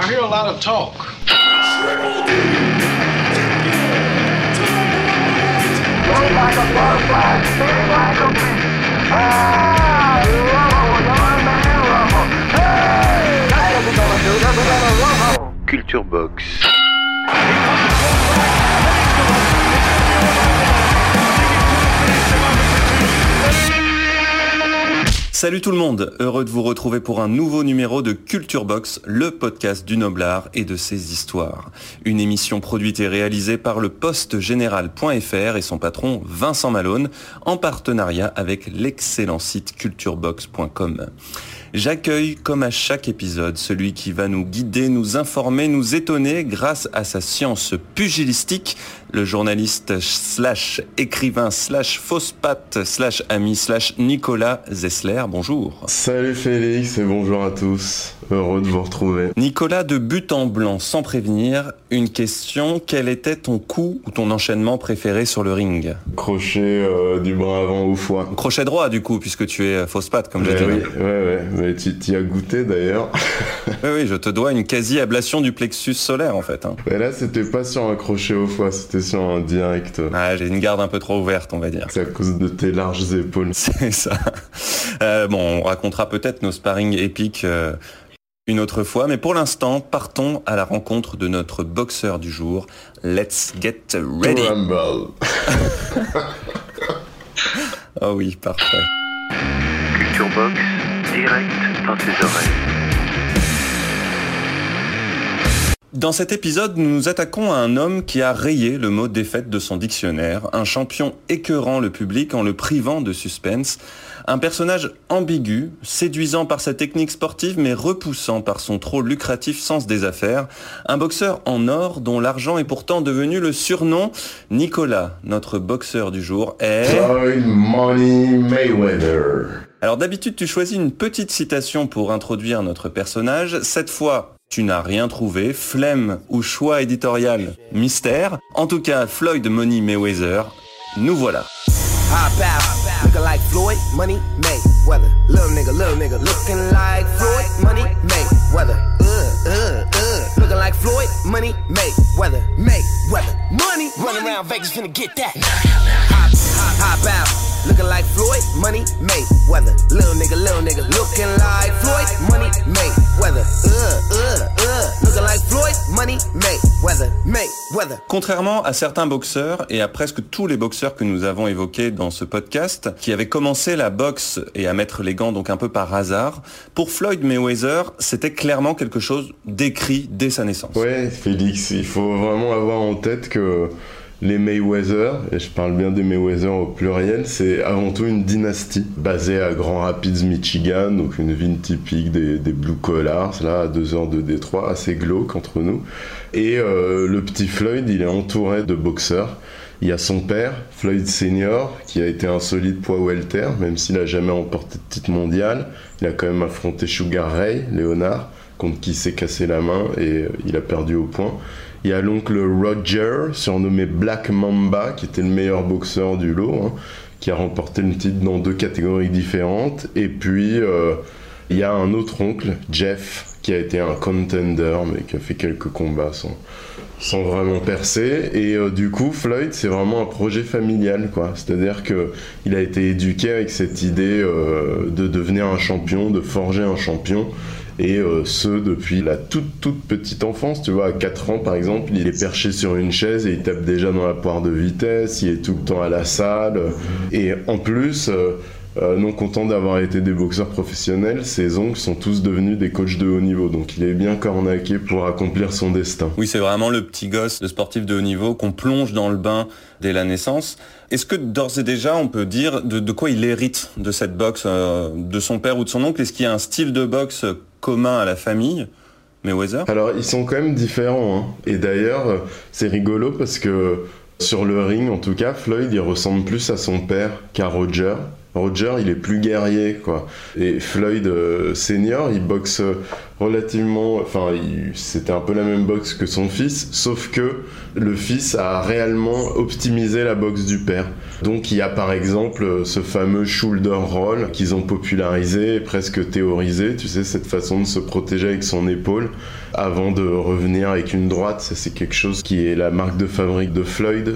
I hear a lot of talk. Culture Box. Salut tout le monde, heureux de vous retrouver pour un nouveau numéro de Culture Box, le podcast du Noblard et de ses histoires. Une émission produite et réalisée par le postgénéral.fr et son patron Vincent Malone en partenariat avec l'excellent site culturebox.com. J'accueille, comme à chaque épisode, celui qui va nous guider, nous informer, nous étonner grâce à sa science pugilistique, le journaliste slash écrivain slash fausse patte slash ami slash Nicolas Zessler. Bonjour. Salut Félix et bonjour à tous. Heureux de vous retrouver. Nicolas, de but en blanc, sans prévenir, une question. Quel était ton coup ou ton enchaînement préféré sur le ring? Crochet euh, du bras avant au foie. Crochet droit, du coup, puisque tu es fausse patte, comme je Eh disais. oui, ouais, ouais, mais tu y as goûté d'ailleurs. Oui, oui, je te dois une quasi-ablation du plexus solaire, en fait. hein. Mais là, c'était pas sur un crochet au foie, c'était un direct. Ah, j'ai une garde un peu trop ouverte, on va dire. C'est à cause de tes larges épaules. C'est ça. Euh, bon, on racontera peut-être nos sparring épiques euh, une autre fois, mais pour l'instant, partons à la rencontre de notre boxeur du jour. Let's get ready. Rumble. Oh oui, parfait. Culture Box, direct dans tes oreilles. Dans cet épisode, nous nous attaquons à un homme qui a rayé le mot défaite de son dictionnaire, un champion écœurant le public en le privant de suspense, un personnage ambigu, séduisant par sa technique sportive mais repoussant par son trop lucratif sens des affaires, un boxeur en or dont l'argent est pourtant devenu le surnom. Nicolas, notre boxeur du jour, est... Floyd Money Mayweather. Alors d'habitude, tu choisis une petite citation pour introduire notre personnage. Cette fois, tu n'as rien trouvé. Flemme ou choix éditorial, mystère. En tout cas, Floyd Money Mayweather, nous voilà. Floyd, money, around Vegas finna get that. Hop, hop, hop out, looking like Floyd, money, Mayweather. Little nigga, little nigga, looking like Floyd, money, Mayweather. Uh, uh, uh. Looking like Floyd, money, Mayweather, Mayweather. Contrairement à certains boxeurs et à presque tous les boxeurs que nous avons évoqués dans ce podcast, qui avaient commencé la boxe et à mettre les gants donc un peu par hasard, pour Floyd Mayweather, c'était clairement quelque chose d'écrit dès sa naissance. Ouais, Félix, il faut vraiment avoir en tête que les Mayweather, et je parle bien des Mayweather au pluriel, c'est avant tout une dynastie basée à Grand Rapids, Michigan, donc une ville typique des, des Blue Collars, là, à deux heures de Détroit, assez glauque entre nous. Et euh, le petit Floyd, il est entouré de boxeurs. Il y a son père, Floyd Senior, qui a été un solide poids welter, même s'il a jamais remporté de titre mondial. Il a quand même affronté Sugar Ray, Léonard, contre qui s'est cassé la main et euh, il a perdu au point. Il y a l'oncle Roger, surnommé Black Mamba, qui était le meilleur boxeur du lot, hein, qui a remporté le titre dans deux catégories différentes. Et puis, euh, il y a un autre oncle, Jeff, qui a été un contender, mais qui a fait quelques combats sans, sans vraiment percer. Et euh, du coup, Floyd, c'est vraiment un projet familial, quoi. C'est-à-dire que il a été éduqué avec cette idée euh, de devenir un champion, de forger un champion. Et euh, ce, depuis la toute toute petite enfance, tu vois, à 4 ans par exemple, il est perché sur une chaise et il tape déjà dans la poire de vitesse, il est tout le temps à la salle. Et en plus, euh, euh, non content d'avoir été des boxeurs professionnels, ses oncles sont tous devenus des coachs de haut niveau. Donc il est bien cornaqué pour accomplir son destin. Oui, c'est vraiment le petit gosse de sportif de haut niveau qu'on plonge dans le bain dès la naissance. Est-ce que d'ores et déjà on peut dire de, de quoi il hérite de cette boxe, euh, de son père ou de son oncle? Est-ce qu'il y a un style de boxe commun à la famille Mayweather Alors, ils sont quand même différents. hein. Et d'ailleurs, euh, c'est rigolo parce que sur le ring, en tout cas, Floyd, il ressemble plus à son père qu'à Roger. Roger, il est plus guerrier, quoi. Et Floyd euh, senior, il boxe euh, relativement. Enfin, c'était un peu la même boxe que son fils, sauf que le fils a réellement optimisé la boxe du père. Donc, il y a par exemple euh, ce fameux shoulder roll qu'ils ont popularisé, presque théorisé. Tu sais, cette façon de se protéger avec son épaule avant de revenir avec une droite. C'est quelque chose qui est la marque de fabrique de Floyd.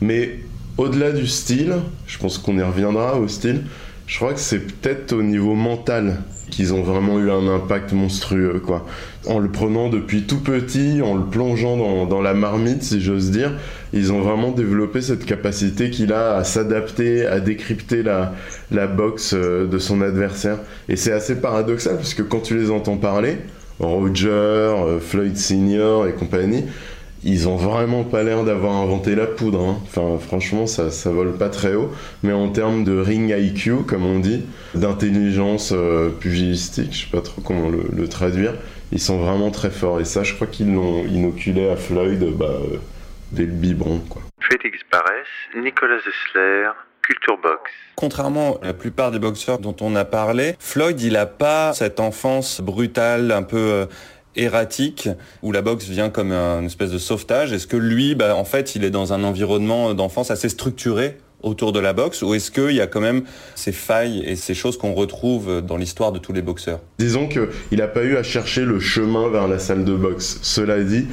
Mais au-delà du style, je pense qu'on y reviendra au style, je crois que c'est peut-être au niveau mental qu'ils ont vraiment eu un impact monstrueux, quoi. En le prenant depuis tout petit, en le plongeant dans, la marmite, si j'ose dire, ils ont vraiment développé cette capacité qu'il a à s'adapter, à décrypter la, boxe euh, de son adversaire. Et c'est assez paradoxal, parce que quand tu les entends parler, Roger, euh, Floyd Senior et compagnie, ils ont vraiment pas l'air d'avoir inventé la poudre. hein. Enfin, franchement, ça, ça vole pas très haut. Mais en termes de ring IQ, comme on dit, d'intelligence euh, pugilistique, je sais pas trop comment le, le traduire, ils sont vraiment très forts. Et ça, je crois qu'ils l'ont inoculé à Floyd bah, euh, dès le biberon, quoi. Félix Barès, Nicolas Zessler, Culture Box. Contrairement à la plupart des boxeurs dont on a parlé, Floyd, il a pas cette enfance brutale, un peu euh, erratique, où la boxe vient comme un espèce de sauvetage. Est-ce que lui, bah, en fait, il est dans un environnement d'enfance assez structuré autour de la boxe, ou est-ce qu'il y a quand même ces failles et ces choses qu'on retrouve dans l'histoire de tous les boxeurs? Disons qu'il n'a pas eu à chercher le chemin vers la salle de boxe. Cela dit,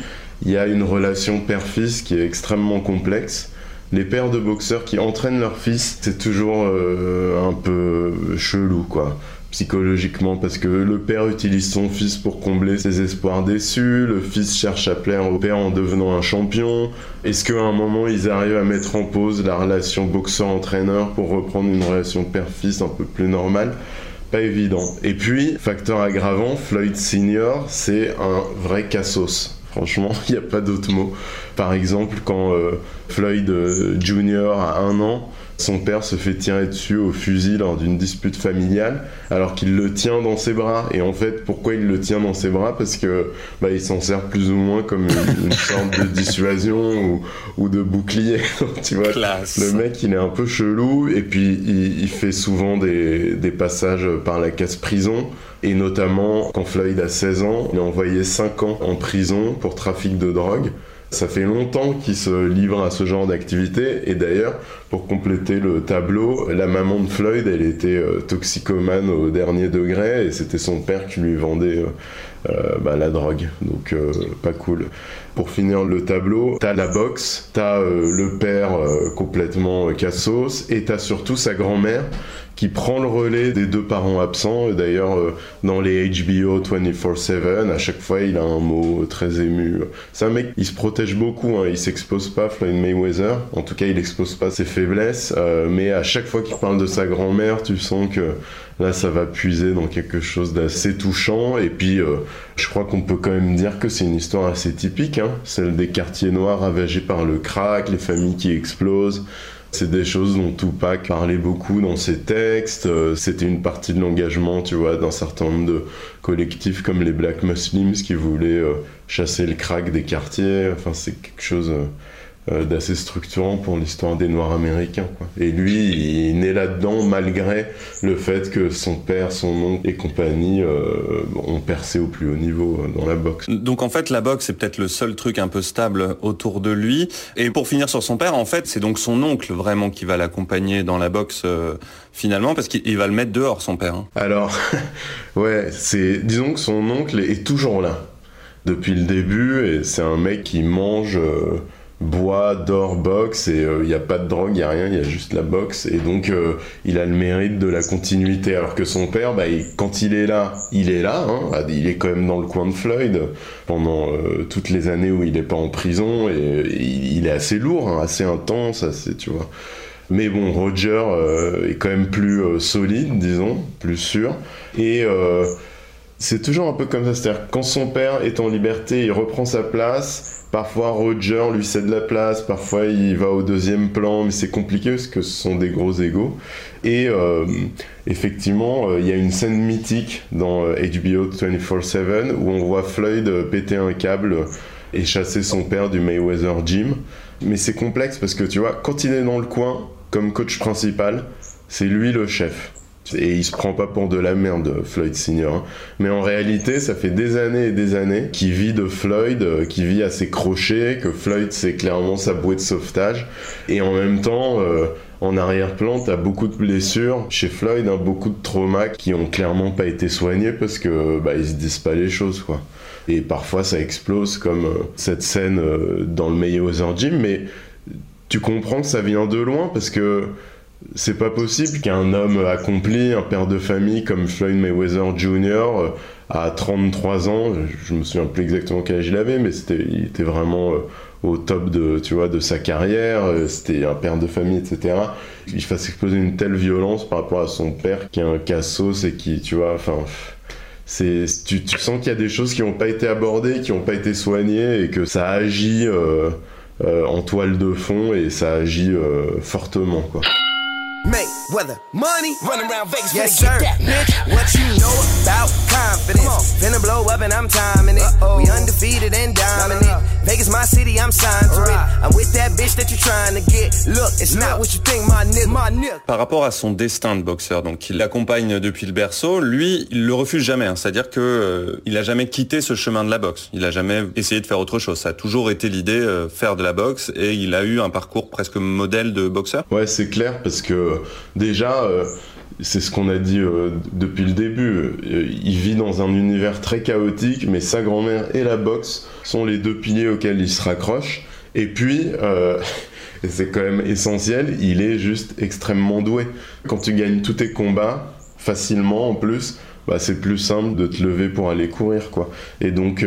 il y a une relation père-fils qui est extrêmement complexe. Les pères de boxeurs qui entraînent leur fils, c'est toujours euh, un peu chelou, quoi, psychologiquement, parce que le père utilise son fils pour combler ses espoirs déçus, le fils cherche à plaire au père en devenant un champion. Est-ce qu'à un moment, ils arrivent à mettre en pause la relation boxeur-entraîneur pour reprendre une relation père-fils un peu plus normale? Pas évident. Et puis, facteur aggravant, Floyd Senior, c'est un vrai cassos. Franchement, il n'y a pas d'autre mot. Par exemple, quand euh, Floyd euh, Junior a un an, son père se fait tirer dessus au fusil lors d'une dispute familiale, alors qu'il le tient dans ses bras. Et en fait, pourquoi il le tient dans ses bras? Parce que bah, il s'en sert plus ou moins comme une, une sorte de dissuasion ou, ou de bouclier. tu vois, Classe. le mec, il est un peu chelou et puis il, il fait souvent des, des passages par la casse prison. Et notamment, quand Floyd a 16 ans, il a envoyé 5 ans en prison pour trafic de drogue. Ça fait longtemps qu'il se livre à ce genre d'activité. Et d'ailleurs, pour compléter le tableau, la maman de Floyd, elle était euh, toxicomane au dernier degré et c'était son père qui lui vendait euh, euh, bah, la drogue. Donc, pas cool. Pour finir le tableau, t'as la boxe, t'as euh, le père euh, complètement euh, cassos et t'as surtout sa grand-mère qui prend le relais des deux parents absents. D'ailleurs, dans les HBO 24-7, à chaque fois, il a un mot très ému. C'est un mec, il se protège beaucoup, hein. il s'expose pas, Floyd Mayweather. En tout cas, il expose pas ses faiblesses. mais à chaque fois qu'il parle de sa grand-mère, tu sens que là, ça va puiser dans quelque chose d'assez touchant. Et puis, euh, je crois qu'on peut quand même dire que c'est une histoire assez typique, hein. celle des quartiers noirs ravagés par le crack, les familles qui explosent. C'est des choses dont Tupac parlait beaucoup dans ses textes. Euh, C'était une partie de l'engagement, tu vois, d'un certain nombre de collectifs comme les Black Muslims qui voulaient euh, chasser le crack des quartiers. Enfin, c'est quelque chose d'assez structurant pour l'histoire des Noirs américains. Quoi. Et lui, il est né là-dedans malgré le fait que son père, son oncle et compagnie euh, ont percé au plus haut niveau euh, dans la boxe. Donc en fait, la boxe, c'est peut-être le seul truc un peu stable autour de lui. Et pour finir sur son père, en fait, c'est donc son oncle vraiment qui va l'accompagner dans la boxe euh, finalement, parce qu'il il va le mettre dehors, son père. hein. Alors, ouais, c'est. Disons que son oncle est toujours là depuis le début et c'est un mec qui mange, euh, boit, dort, boxe et il n'y a pas de drogue, il n'y a rien, il y a juste la boxe et donc euh, il a le mérite de la continuité. Alors que son père, bah, quand il est là, il est là, hein, Ah, il est quand même dans le coin de Floyd pendant euh, toutes les années où il n'est pas en prison et, il, est assez lourd, hein, assez intense, assez, tu vois. Mais bon, Roger euh, est quand même plus euh, solide, disons, plus sûr. Et euh, c'est toujours un peu comme ça. C'est-à-dire quand son père est en liberté, il reprend sa place. Parfois Roger lui cède la place, parfois il va au deuxième plan, mais c'est compliqué parce que ce sont des gros égaux. Et euh, effectivement, euh, il y a une scène mythique dans HBO 24/7 où on voit Floyd péter un câble et chasser son père du Mayweather Gym. Mais c'est complexe parce que tu vois, quand il est dans le coin comme coach principal, c'est lui le chef. Et il se prend pas pour de la merde, Floyd Senior. Hein. Mais en réalité, ça fait des années et des années qu'il vit de Floyd, euh, qu'il vit à ses crochets, que Floyd c'est clairement sa bouée de sauvetage. Et en même temps, euh, en arrière-plan, t'as beaucoup de blessures chez Floyd, hein, beaucoup de traumas qui ont clairement pas été soignés parce que bah, ils se disent pas les choses, quoi. Et parfois ça explose comme euh, cette scène dans le Mayweather Gym, mais tu comprends que ça vient de loin parce que c'est pas possible qu'un homme accompli, un père de famille comme Floyd Mayweather Jr. Euh, à 33 ans, je me souviens plus exactement quel âge il avait, mais c'était, il était vraiment euh, au top de, tu vois, de sa carrière, euh, c'était un père de famille, etc. Il fasse exploser une telle violence par rapport à son père qui est un cassos et qui, tu vois, enfin, c'est, tu, sens qu'il y a des choses qui n'ont pas été abordées, qui n'ont pas été soignées et que ça agit en toile de fond et ça agit fortement, quoi. Weather money run around Vegas yes sir. bitch. What you know about confidence? Finna blow up and I'm timing it. Uh-oh. we undefeated and dominant. Vegas my city I'm signed to it. I'm with that bitch that you trying to get. Look it's not what you think my nigga. My nigga. Par rapport à son destin de boxeur donc il l'accompagne depuis le berceau lui il le refuse jamais hein. c'est-à-dire que euh, il a jamais quitté ce chemin de la boxe. Il a jamais essayé de faire autre chose. Ça a toujours été l'idée euh, faire de la boxe et il a eu un parcours presque modèle de boxeur. Ouais c'est clair parce que déjà, euh, c'est ce qu'on a dit euh, depuis le début. Euh, il vit dans un univers très chaotique, mais sa grand-mère et la boxe sont les deux piliers auxquels il se raccroche. Et puis, c'est quand même essentiel, il est juste extrêmement doué. Quand tu gagnes tous tes combats, facilement en plus, bah, c'est plus simple de te lever pour aller courir quoi. Et donc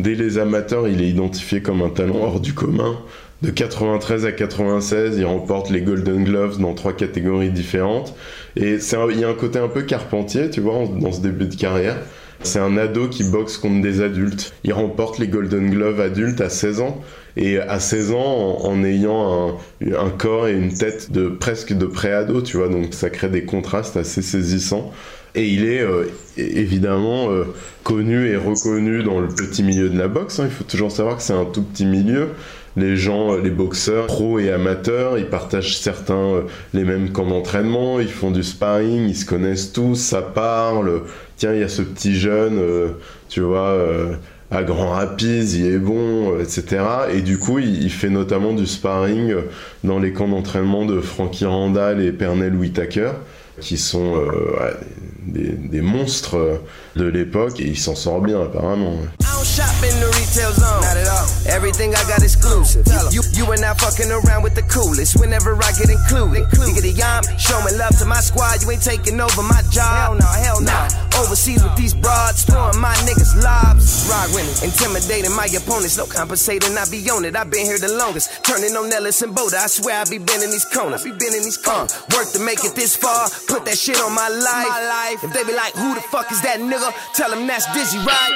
dès les amateurs, il est identifié comme un talent hors du commun. De 93 à 96, il remporte les Golden Gloves dans trois catégories différentes. Et il y a un côté un peu carpentier, tu vois, dans ce début de carrière. C'est un ado qui boxe contre des adultes. Il remporte les Golden Gloves adultes à 16 ans. Et à 16 ans, en, ayant un, corps et une tête de presque de pré-ado, tu vois. Donc ça crée des contrastes assez saisissants. Et il est euh, évidemment euh, connu et reconnu dans le petit milieu de la boxe. Hein. Il faut toujours savoir que c'est un tout petit milieu les gens, euh, les boxeurs, pros et amateurs, ils partagent certains euh, les mêmes camps d'entraînement, ils font du sparring, ils se connaissent tous, ça parle. Tiens, il y a ce petit jeune, euh, tu vois, à Grand Rapids, il est bon, etc. Et du coup, il, fait notamment du sparring dans les camps d'entraînement de Frankie Randall et Pernell Whitaker, qui sont des, des, monstres de l'époque, et il s'en sort bien apparemment. shop in the retail zone. Not at all. Everything I got exclusive. You, you, you are not fucking around with the coolest. Whenever I get included. Nigga, yam, showing love to my squad. You ain't taking over my job. Hell no, hell no. Nah. Overseas with these broads, throwing my niggas lobs. Rock winning, intimidating my opponents. No compensating, I be on it. i been here the longest. Turning on Nellis and Boda. I swear I be bending these corners. Be bending these corners. Uh, work to make it this far. Put that shit on my life. my life. If they be like, who the fuck is that nigga? Tell them that's Dizzy, right?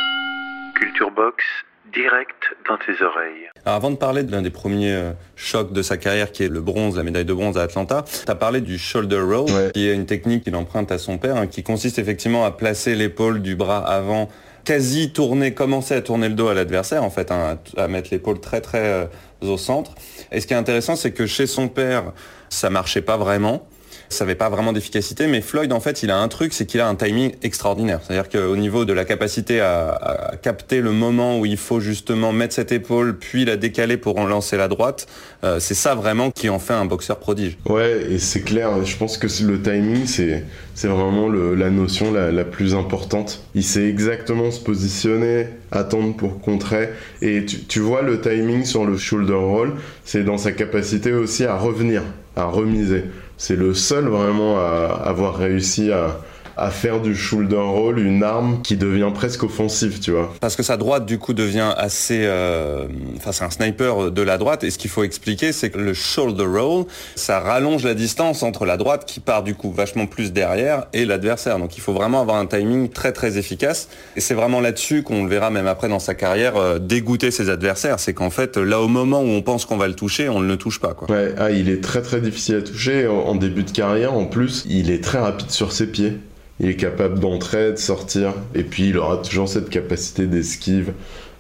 Culture Box, direct dans tes oreilles. avant de parler de l'un des premiers euh, chocs de sa carrière, qui est le bronze, la médaille de bronze à Atlanta, tu as parlé du shoulder roll, qui est une technique qu'il emprunte à son père, hein, qui consiste effectivement à placer l'épaule du bras avant quasi tourner, commencer à tourner le dos à l'adversaire, en fait, hein, à, mettre l'épaule très très euh, au centre. Et ce qui est intéressant, c'est que chez son père, ça marchait pas vraiment ça n'avait pas vraiment d'efficacité, mais Floyd, en fait, il a un truc, c'est qu'il a un timing extraordinaire. C'est-à-dire qu'au niveau de la capacité à, capter le moment où il faut justement mettre cette épaule, puis la décaler pour en lancer la droite, euh, c'est ça vraiment qui en fait un boxeur prodige. Ouais, et c'est clair, je pense que le timing, c'est vraiment la notion la, plus importante. Il sait exactement se positionner, attendre pour contrer. Et tu vois le timing sur le shoulder roll, c'est dans sa capacité aussi à revenir, à remiser. C'est le seul vraiment à avoir réussi à, à faire du shoulder roll une arme qui devient presque offensive, tu vois. Parce que sa droite, du coup, devient assez... euh, Enfin, c'est un sniper de la droite. Et ce qu'il faut expliquer, c'est que le shoulder roll, ça rallonge la distance entre la droite, qui part, du coup, vachement plus derrière, et l'adversaire. Donc, il faut vraiment avoir un timing très, très efficace. Et c'est vraiment là-dessus qu'on le verra même après dans sa carrière euh, dégoûter ses adversaires. C'est qu'en fait, là, au moment où on pense qu'on va le toucher, on ne le touche pas, quoi. Ouais, ah, il est très très difficile à toucher. En, en début de carrière, en plus, il est très rapide sur ses pieds. Il est capable d'entrer, de sortir. Et puis, il aura toujours cette capacité d'esquive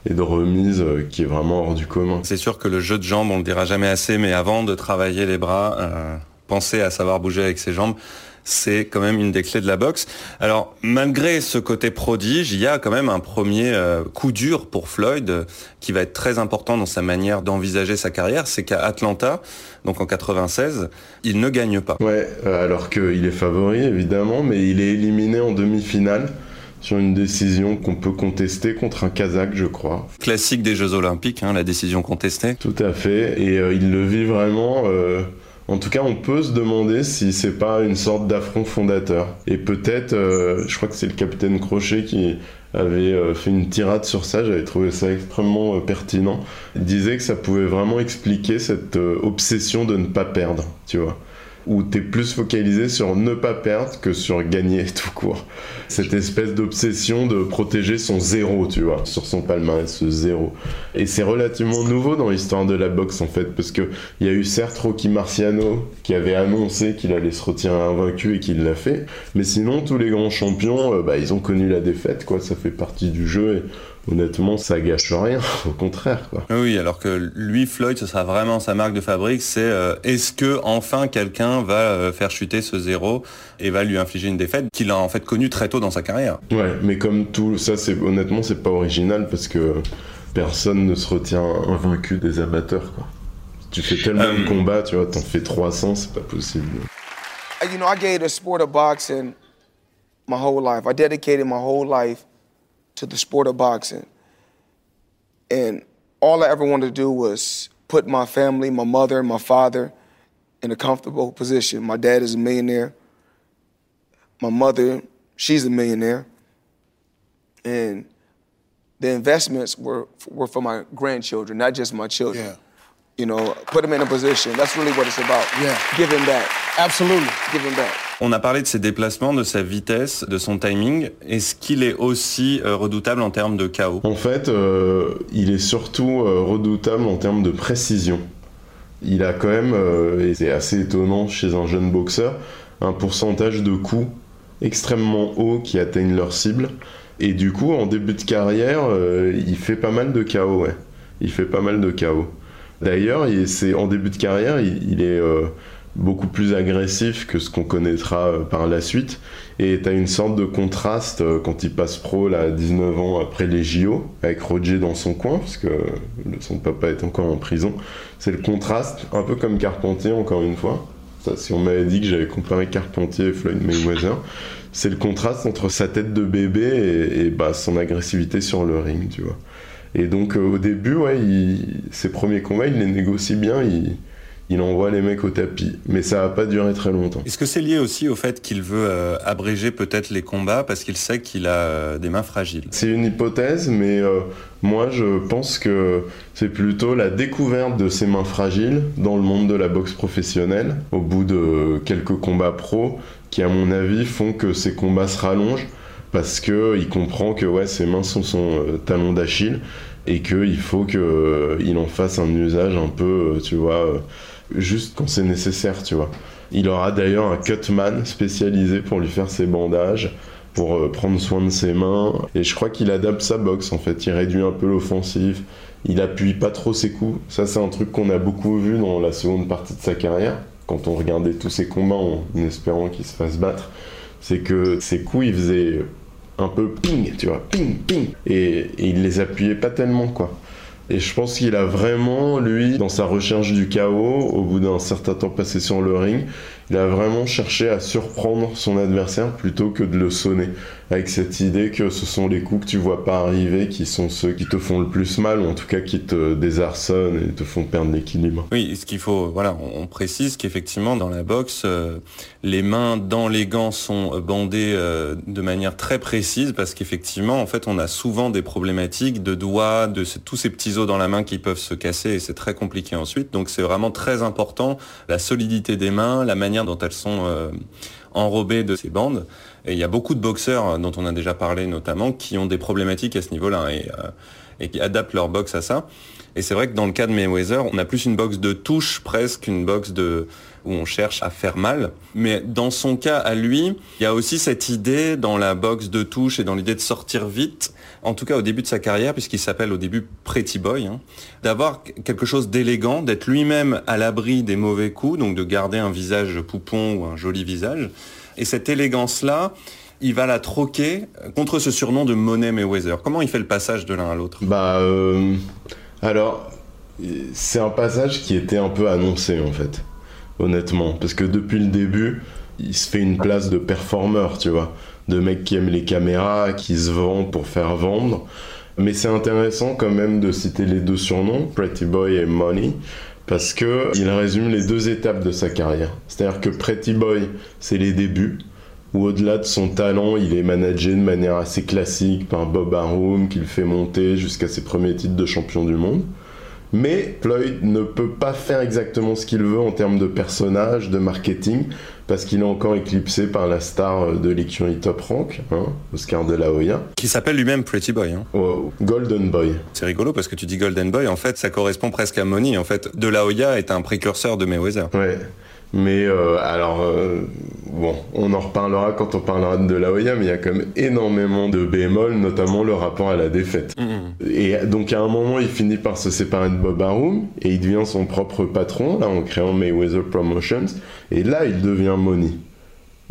et de remise euh, qui est vraiment hors du commun. C'est sûr que le jeu de jambes, on le dira jamais assez, mais avant de travailler les bras, euh, penser à savoir bouger avec ses jambes, c'est quand même une des clés de la boxe. Alors, malgré ce côté prodige, il y a quand même un premier euh, coup dur pour Floyd euh, qui va être très important dans sa manière d'envisager sa carrière, c'est qu'à Atlanta, donc en 96, il ne gagne pas. Ouais, euh, alors qu'il est favori évidemment, mais il est éliminé en demi-finale sur une décision qu'on peut contester contre un Kazakh, je crois. Classique des Jeux Olympiques, hein, la décision contestée. Tout à fait, et euh, il le vit vraiment. En tout cas, on peut se demander si c'est pas une sorte d'affront fondateur. Et peut-être, euh, je crois que c'est le capitaine Crochet qui avait euh, fait une tirade sur ça, j'avais trouvé ça extrêmement euh, pertinent. Il disait que ça pouvait vraiment expliquer cette obsession de ne pas perdre, tu vois. Où t'es plus focalisé sur ne pas perdre que sur gagner tout court. Cette espèce d'obsession de protéger son zéro, tu vois, sur son palmarès, ce zéro. Et c'est relativement nouveau dans l'histoire de la boxe en fait, parce que il y a eu certes Rocky Marciano qui avait annoncé qu'il allait se retirer invaincu et qu'il l'a fait, mais sinon tous les grands champions, euh, bah, ils ont connu la défaite, quoi. Ça fait partie du jeu et honnêtement, ça gâche rien, au contraire, quoi. Oui, alors que lui, Floyd, ce sera vraiment sa marque de fabrique, c'est euh, est-ce que enfin quelqu'un va euh, faire chuter ce zéro et va lui infliger une défaite qu'il a en fait connue très tôt dans sa carrière? Ouais, mais comme tout ça, c'est honnêtement, c'est pas original parce que personne ne se retient invaincu des amateurs, quoi. Tu fais tellement de Euh, combats, tu vois, t'en fais 300, c'est pas possible. you know, I gave the sport of boxing my whole life. I dedicated my whole life to the sport of boxing. And all I ever wanted to do was put my family, my mother, and my father in a comfortable position. My dad is a millionaire. My mother, she's a millionaire. And the investments were, were for my grandchildren, not just my children. Yeah. You know, put them in a position. That's really what it's about. Yeah. Giving back. Absolutely. Giving back. On a parlé de ses déplacements, de sa vitesse, de son timing. Est-ce qu'il est aussi euh, redoutable en termes de chaos En fait, euh, il est surtout euh, redoutable en termes de précision. Il a quand même, euh, et c'est assez étonnant chez un jeune boxeur, un pourcentage de coups extrêmement haut qui atteignent leur cible. Et du coup, en début de carrière, euh, il fait pas mal de KO, ouais. Il fait pas mal de KO. D'ailleurs, il- c'est en début de carrière, il, est euh, beaucoup plus agressif que ce qu'on connaîtra euh, par la suite. Et t'as une sorte de contraste euh, quand il passe pro là, à 19 ans après les JO, avec Roger dans son coin, parce que son papa est encore en prison. C'est le contraste, un peu comme Carpentier, encore une fois. Si on m'avait dit que j'avais comparé Carpentier et Floyd Mayweather, c'est le contraste entre sa tête de bébé et, et, bah, son agressivité sur le ring, tu vois. Et donc euh, au début, ouais, il- ses premiers combats, il les négocie bien, il, il envoie les mecs au tapis. Mais ça va pas durer très longtemps. Est-ce que c'est lié aussi au fait qu'il veut euh, abréger peut-être les combats parce qu'il sait qu'il a euh, des mains fragiles? C'est une hypothèse, mais euh, moi je pense que c'est plutôt la découverte de ses mains fragiles dans le monde de la boxe professionnelle, au bout de quelques combats pro, qui à mon avis font que ses combats se rallongent, parce que il comprend que ouais, ses mains sont son euh, talon d'Achille, et qu'il faut qu'il en fasse un usage un peu, euh, tu vois, euh, juste quand c'est nécessaire, tu vois. Il aura d'ailleurs un cutman spécialisé pour lui faire ses bandages, pour euh, prendre soin de ses mains. Et je crois qu'il adapte sa boxe en fait. Il réduit un peu l'offensive. Il appuie pas trop ses coups. Ça, c'est un truc qu'on a beaucoup vu dans la seconde partie de sa carrière. Quand on regardait tous ses combats en espérant qu'il se fasse battre, c'est que ses coups, il faisait un peu ping, tu vois, ping, ping. Et, et il les appuyait pas tellement, quoi. Et je pense qu'il a vraiment, lui, dans sa recherche du chaos, au bout d'un certain temps passé sur le ring, il a vraiment cherché à surprendre son adversaire plutôt que de le sonner. Avec cette idée que ce sont les coups que tu vois pas arriver qui sont ceux qui te font le plus mal, ou en tout cas qui te désarçonnent et te font perdre l'équilibre. Oui, ce qu'il faut, voilà, on précise qu'effectivement dans la boxe, euh, les mains dans les gants sont bandées euh, de manière très précise parce qu'effectivement, en fait, on a souvent des problématiques de doigts, de tous ces petits os dans la main qui peuvent se casser et c'est très compliqué ensuite. Donc c'est vraiment très important la solidité des mains, la manière dont elles sont euh, enrobées de ces bandes. Et il y a beaucoup de boxeurs euh, dont on a déjà parlé notamment qui ont des problématiques à ce niveau-là euh, et qui adaptent leur boxe à ça. Et c'est vrai que dans le cas de Mayweather, on a plus une boxe de touche presque, une boxe de où on cherche à faire mal. Mais dans son cas à lui, il y a aussi cette idée dans la boxe de touche et dans l'idée de sortir vite, en tout cas au début de sa carrière, puisqu'il s'appelle au début Pretty Boy, hein, d'avoir quelque chose d'élégant, d'être lui-même à l'abri des mauvais coups, donc de garder un visage poupon ou un joli visage. Et cette élégance-là, il va la troquer contre ce surnom de Monet Mayweather. Comment il fait le passage de l'un à l'autre? Bah, euh, alors, c'est un passage qui était un peu annoncé en fait honnêtement. Parce que depuis le début, il se fait une place de performeur, tu vois. De mec qui aime les caméras, qui se vend pour faire vendre. Mais c'est intéressant quand même de citer les deux surnoms, Pretty Boy et Money, parce que il résume les deux étapes de sa carrière. C'est-à-dire que Pretty Boy, c'est les débuts, où au-delà de son talent, il est managé de manière assez classique par Bob Arum, qui le fait monter jusqu'à ses premiers titres de champion du monde. Mais Floyd ne peut pas faire exactement ce qu'il veut en termes de personnage, de marketing, parce qu'il est encore éclipsé par la star de l'écurie Top Rank, hein, Oscar de la Hoya. Qui s'appelle lui-même Pretty Boy. Hein. Golden Boy. C'est rigolo parce que tu dis Golden Boy, en fait ça correspond presque à Money. En fait, de la Hoya est un précurseur de Mayweather. Ouais. Mais euh, alors, euh, bon, on en reparlera quand on parlera de la Hoya, mais il y a quand même énormément de bémols, notamment le rapport à la défaite. Mm-hmm. Et donc à un moment, il finit par se séparer de Bob Arum et il devient son propre patron, là, en créant Mayweather Promotions. Et là, il devient Money.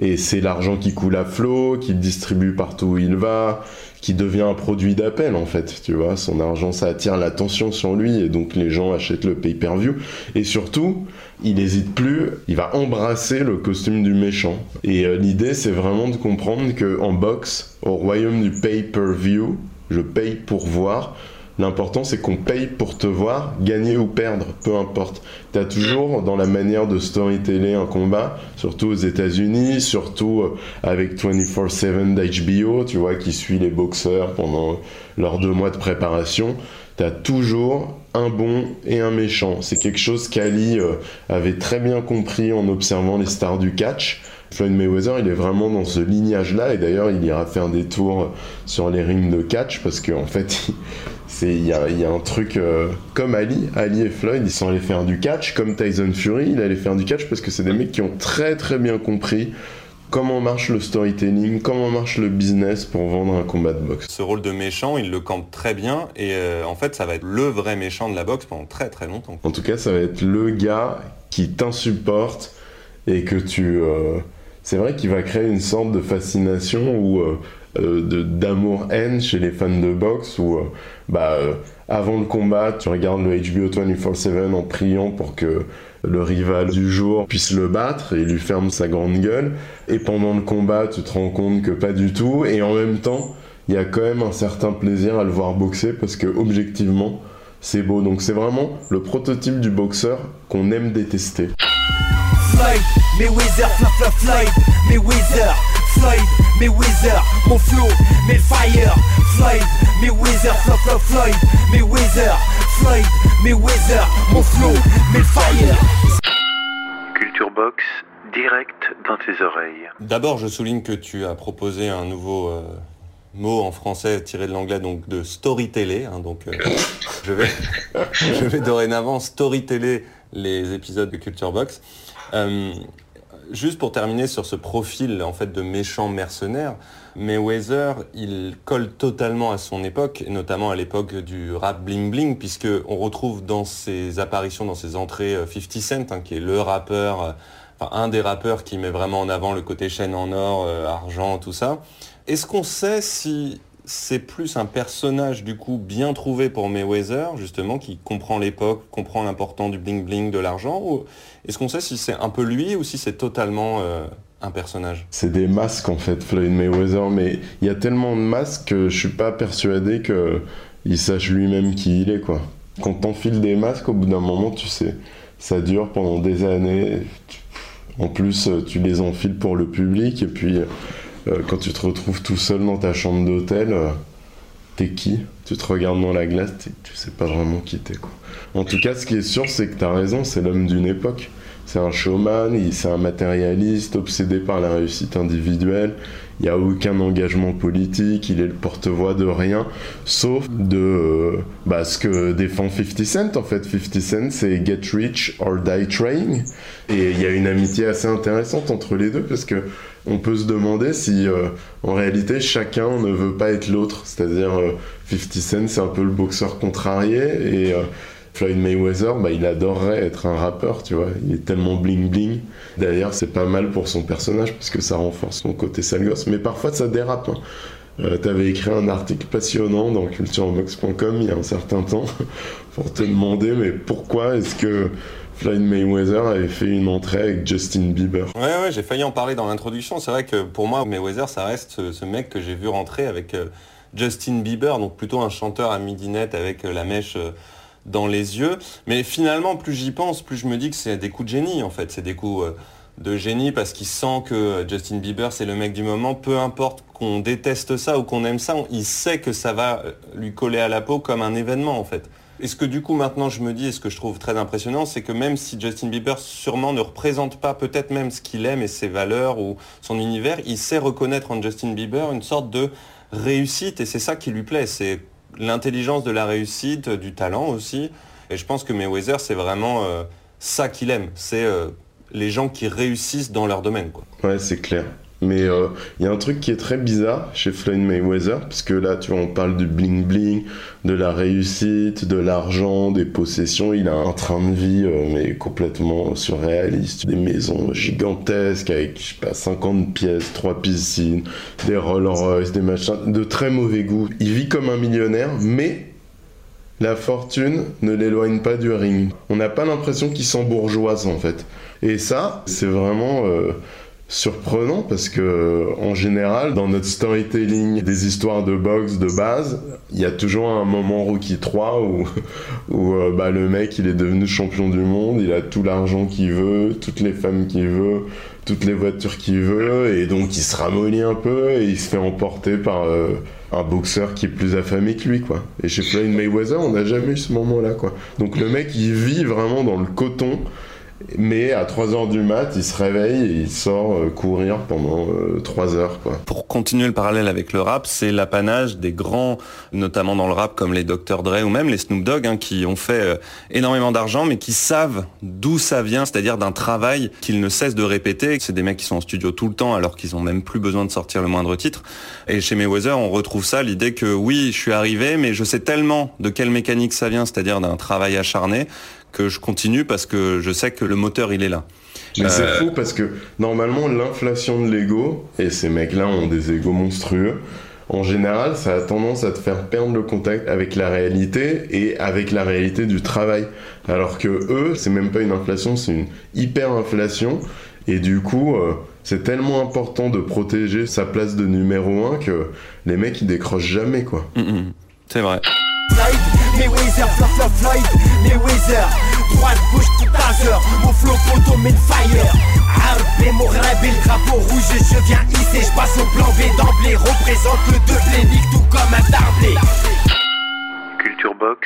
Et c'est l'argent qui coule à flot, qu'il distribue partout où il va, qui devient un produit d'appel en fait, tu vois. Son argent, ça attire l'attention sur lui et donc les gens achètent le pay-per-view. Et surtout, il n'hésite plus, il va embrasser le costume du méchant. Et euh, l'idée, c'est vraiment de comprendre que en boxe, au royaume du pay-per-view, je paye pour voir. L'important, c'est qu'on paye pour te voir, gagner ou perdre, peu importe. Tu as toujours, dans la manière de storyteller un combat, surtout aux États-Unis, surtout euh, avec 24-7 d'HBO, tu vois, qui suit les boxeurs pendant leurs deux mois de préparation, tu as toujours un bon et un méchant. C'est quelque chose qu'Ali euh, avait très bien compris en observant les stars du catch. Floyd Mayweather, il est vraiment dans ce lignage-là, et d'ailleurs, il ira faire des tours sur les rings de catch parce qu'en en fait, il y a, un truc euh, comme Ali, Ali et Floyd, ils sont allés faire du catch, comme Tyson Fury, il allait faire du catch parce que c'est des mecs qui ont très très bien compris comment marche le storytelling, comment marche le business pour vendre un combat de boxe? Ce rôle de méchant, il le campe très bien et euh, en fait, ça va être le vrai méchant de la boxe pendant très très longtemps. En tout cas, ça va être le gars qui t'insupporte et que tu... Euh, c'est vrai qu'il va créer une sorte de fascination ou euh, d'amour-haine chez les fans de boxe où bah, avant le combat, tu regardes le HBO 24-7 en priant pour que le rival du jour puisse le battre et lui ferme sa grande gueule. Et pendant le combat, tu te rends compte que pas du tout. Et en même temps, il y a quand même un certain plaisir à le voir boxer parce que objectivement, c'est beau. Donc c'est vraiment le prototype du boxeur qu'on aime détester. Floyd, Mayweather, mon flow, fire. Culture Box, direct dans tes oreilles. D'abord, je souligne que tu as proposé un nouveau euh, mot en français tiré de l'anglais, donc de storyteller. Hein, donc, euh, je, vais, je vais dorénavant storyteller les épisodes de Culture Box. Euh, juste pour terminer sur ce profil en fait de méchant mercenaire, Mayweather, il colle totalement à son époque, et notamment à l'époque du rap bling bling, puisque on retrouve dans ses apparitions, dans ses entrées 50 euh, Cent, hein, qui est le rappeur, euh, enfin un des rappeurs qui met vraiment en avant le côté chaîne en or, argent, tout ça. Est-ce qu'on sait si c'est plus un personnage du coup bien trouvé pour Mayweather, justement, qui comprend l'époque, comprend l'important du bling bling, de l'argent ou Est-ce qu'on sait si c'est un peu lui ou si c'est totalement euh, un personnage C'est des masques en fait, Floyd Mayweather, mais il y a tellement de masques que je suis pas persuadé qu'il sache lui-même qui il est quoi. Quand t'enfiles des masques, au bout d'un moment, tu sais, ça dure pendant des années. En plus, tu les enfiles pour le public et puis euh, quand tu te retrouves tout seul dans ta chambre d'hôtel, euh, t'es qui? Tu te regardes dans la glace, tu sais pas vraiment qui t'es quoi. En tout cas, ce qui est sûr, c'est que t'as raison, c'est l'homme d'une époque. C'est un showman, c'est un matérialiste obsédé par la réussite individuelle. Il n'y a aucun engagement politique, il est le porte-voix de rien, sauf de euh, bah, ce que défend 50 Cent. En fait, 50 Cent, c'est Get Rich or Die Trying. Et il y a une amitié assez intéressante entre les deux, parce que on peut se demander si euh, en réalité chacun ne veut pas être l'autre. C'est-à-dire 50 euh, Cent c'est un peu le boxeur contrarié et Floyd Mayweather bah, il adorerait être un rappeur, tu vois. Il est tellement bling bling. D'ailleurs c'est pas mal pour son personnage parce que ça renforce son côté sale gosse. Mais parfois ça dérape. Hein. T'avais écrit un article passionnant dans culturebox.com il y a un certain temps pour te demander mais pourquoi est-ce que Floyd Mayweather avait fait une entrée avec Justin Bieber? Ouais, ouais, j'ai failli en parler dans l'introduction. C'est vrai que pour moi, Mayweather, ça reste ce, mec que j'ai vu rentrer avec euh, Justin Bieber, donc plutôt un chanteur à midinette avec euh, la mèche euh, dans les yeux. Mais finalement, plus j'y pense, plus je me dis que c'est des coups de génie, en fait. C'est des coups de génie parce qu'il sent que Justin Bieber, c'est le mec du moment. Peu importe qu'on déteste ça ou qu'on aime ça, il sait que ça va lui coller à la peau comme un événement, en fait. Et ce que du coup maintenant je me dis et ce que je trouve très impressionnant, c'est que même si Justin Bieber sûrement ne représente pas peut-être même ce qu'il aime et ses valeurs ou son univers, il sait reconnaître en Justin Bieber une sorte de réussite et c'est ça qui lui plaît, l'intelligence de la réussite, du talent aussi. Et je pense que Mayweather c'est vraiment euh, ça qu'il aime, c'est euh, les gens qui réussissent dans leur domaine. Quoi. Ouais, c'est clair. Mais il euh, y a un truc qui est très bizarre chez Floyd Mayweather, parce que là, tu vois, on parle du bling bling, de la réussite, de l'argent, des possessions. Il a un train de vie, euh, mais complètement surréaliste. Des maisons gigantesques avec, je sais pas, 50 pièces, 3 piscines, des Rolls Royce, des machins, de très mauvais goût. Il vit comme un millionnaire, mais la fortune ne l'éloigne pas du ring. On n'a pas l'impression qu'il s'embourgeoise, en fait. Et ça, c'est vraiment... Euh, surprenant parce que en général dans notre storytelling des histoires de boxe de base il y a toujours un moment Rookie 3 où, où euh, bah, le mec il est devenu champion du monde il a tout l'argent qu'il veut toutes les femmes qu'il veut toutes les voitures qu'il veut et donc il se ramollit un peu et il se fait emporter par euh, un boxeur qui est plus affamé que lui quoi. Et chez Floyd Mayweather on n'a jamais eu ce moment là quoi. Donc le mec il vit vraiment dans le coton mais à 3h du mat, il se réveille et il sort euh, courir pendant 3 euh, heures. Pour continuer le parallèle avec le rap, c'est l'apanage des grands, notamment dans le rap comme les Dr. Dre ou même les Snoop Dogg, hein, qui ont fait euh, énormément d'argent, mais qui savent d'où ça vient, c'est-à-dire d'un travail qu'ils ne cessent de répéter. C'est des mecs qui sont en studio tout le temps alors qu'ils ont même plus besoin de sortir le moindre titre. Et chez Mayweather, on retrouve ça, l'idée que oui, je suis arrivé, mais je sais tellement de quelle mécanique ça vient, c'est-à-dire d'un travail acharné, que je continue parce que je sais que le moteur il est là. Mais c'est euh, fou parce que normalement l'inflation de l'ego, et ces mecs-là ont des égos monstrueux, en général ça a tendance à te faire perdre le contact avec la réalité et avec la réalité du travail. Alors que eux, c'est même pas une inflation, c'est une hyper-inflation. Et du coup, euh, c'est tellement important de protéger sa place de numéro 1 que les mecs ils décrochent jamais quoi. Mm, mm. c'est vrai. Mayweather, flop flop Floyd, Mayweather Droite, bouche tout taser, mon flow photo made fire. Harb, mon rêve le drapeau rouge, je viens ici, je passe au plan B d'emblée Représente le deux nique tout comme un tarblé. Culture Box,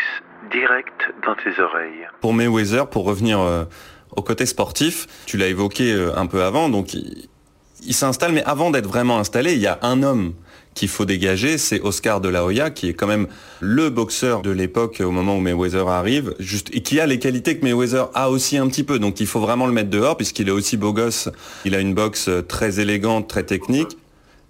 direct dans tes oreilles. Pour Mayweather, pour revenir euh, au côté sportif, tu l'as évoqué euh, un peu avant, donc il, s'installe, mais avant d'être vraiment installé, il y a un homme qu'il faut dégager, c'est Oscar de la Hoya, qui est quand même le boxeur de l'époque au moment où Mayweather arrive, juste, et qui a les qualités que Mayweather a aussi un petit peu. Donc il faut vraiment le mettre dehors, puisqu'il est aussi beau gosse. Il a une boxe très élégante, très technique.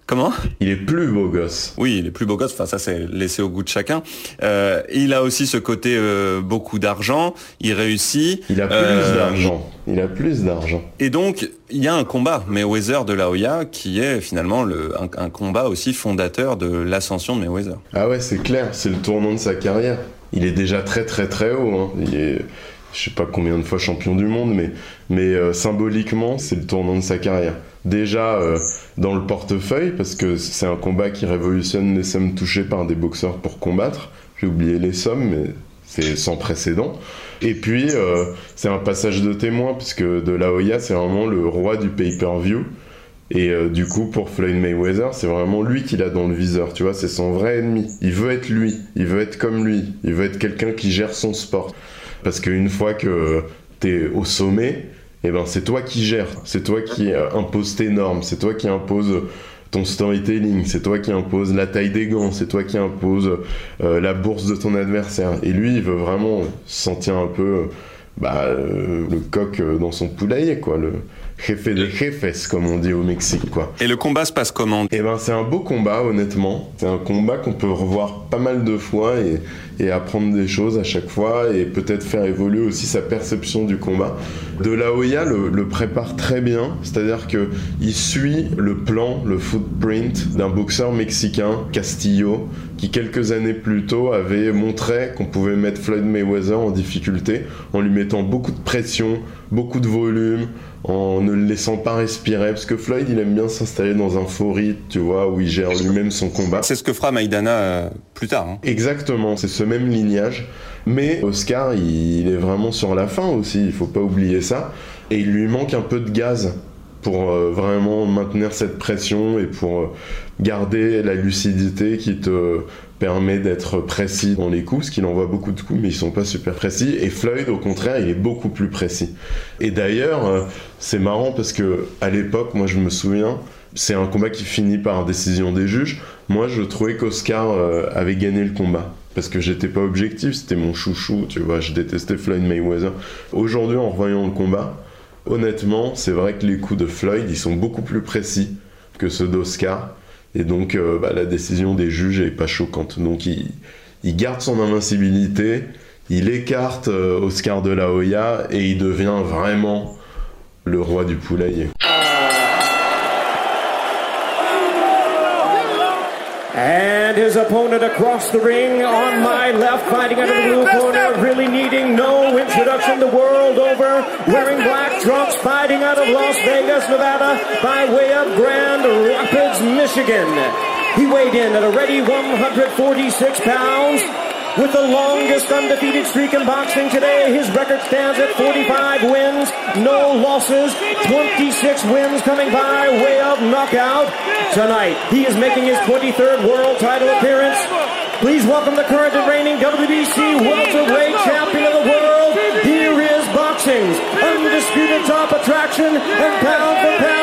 Comment? Il est plus beau gosse. Oui, il est plus beau gosse. Enfin, ça, c'est laissé au goût de chacun. Euh, il a aussi ce côté euh, beaucoup d'argent. Il réussit. Il a plus Euh, d'argent. Il a plus d'argent. Et donc, il y a un combat Mayweather de la Hoya qui est finalement le, un, un combat aussi fondateur de l'ascension de Mayweather. Ah ouais, c'est clair, c'est le tournant de sa carrière. Il est déjà très très très haut. hein. Il est, je sais pas combien de fois champion du monde, mais, mais euh, symboliquement, c'est le tournant de sa carrière. Déjà euh, dans le portefeuille, parce que c'est un combat qui révolutionne les sommes touchées par des boxeurs pour combattre. J'ai oublié les sommes, mais c'est sans précédent. Et puis, euh, c'est un passage de témoin, puisque De La Hoya, c'est vraiment le roi du pay-per-view. Et du coup, pour Floyd Mayweather, c'est vraiment lui qu'il a dans le viseur, tu vois, c'est son vrai ennemi. Il veut être lui, il veut être comme lui, il veut être quelqu'un qui gère son sport. Parce qu'une fois que t'es au sommet, eh ben c'est toi qui gères, c'est toi qui euh, impose tes normes, c'est toi qui impose ton storytelling, c'est toi qui impose la taille des gants, c'est toi qui impose euh, la bourse de ton adversaire. Et lui, il veut vraiment se sentir un peu bah, euh, le coq dans son poulailler, quoi, jefe de jefes, comme on dit au Mexique, quoi. Et le combat se passe comment? Eh ben, c'est un beau combat, honnêtement. C'est un combat qu'on peut revoir pas mal de fois et, et apprendre des choses à chaque fois et peut-être faire évoluer aussi sa perception du combat. De La Hoya le, le prépare très bien, c'est-à-dire que il suit le plan, le footprint d'un boxeur mexicain, Castillo, qui quelques années plus tôt avait montré qu'on pouvait mettre Floyd Mayweather en difficulté en lui mettant beaucoup de pression, beaucoup de volume, en ne le laissant pas respirer, parce que Floyd, il aime bien s'installer dans un faux rythme, tu vois, où il gère lui-même son combat. C'est ce que fera Maïdana euh, plus tard. hein. Exactement, c'est ce même lignage. Mais Oscar, il est vraiment sur la fin aussi, il faut pas oublier ça. Et il lui manque un peu de gaz pour euh, vraiment maintenir cette pression et pour euh, garder la lucidité qui te permet d'être précis dans les coups, parce qu'il envoie beaucoup de coups, mais ils sont pas super précis. Et Floyd, au contraire, il est beaucoup plus précis. Et d'ailleurs, euh, c'est marrant parce que à l'époque, moi je me souviens, c'est un combat qui finit par décision des juges. Moi, je trouvais qu'Oscar euh, avait gagné le combat. Parce que j'étais pas objectif, c'était mon chouchou, tu vois, je détestais Floyd Mayweather. Aujourd'hui, en revoyant le combat, honnêtement, c'est vrai que les coups de Floyd, ils sont beaucoup plus précis que ceux d'Oscar. Et donc, euh, bah, la décision des juges est pas choquante. Donc, il, garde son invincibilité, il écarte euh, Oscar de la Hoya et il devient vraiment le roi du poulailler. And his opponent across the ring on my left, fighting out of the blue corner, really needing no introduction. The world over, wearing black trunks, fighting out of Las Vegas, Nevada, by way of Grand Rapids, Michigan. He weighed in at a ready 146 pounds. With the longest undefeated streak in boxing today, his record stands at 45 wins, no losses, 26 wins coming by way of knockout. Tonight, he is making his 23rd world title appearance. Please welcome the current and reigning WBC welterweight champion of the world. Here is boxing's undisputed top attraction and pound for pound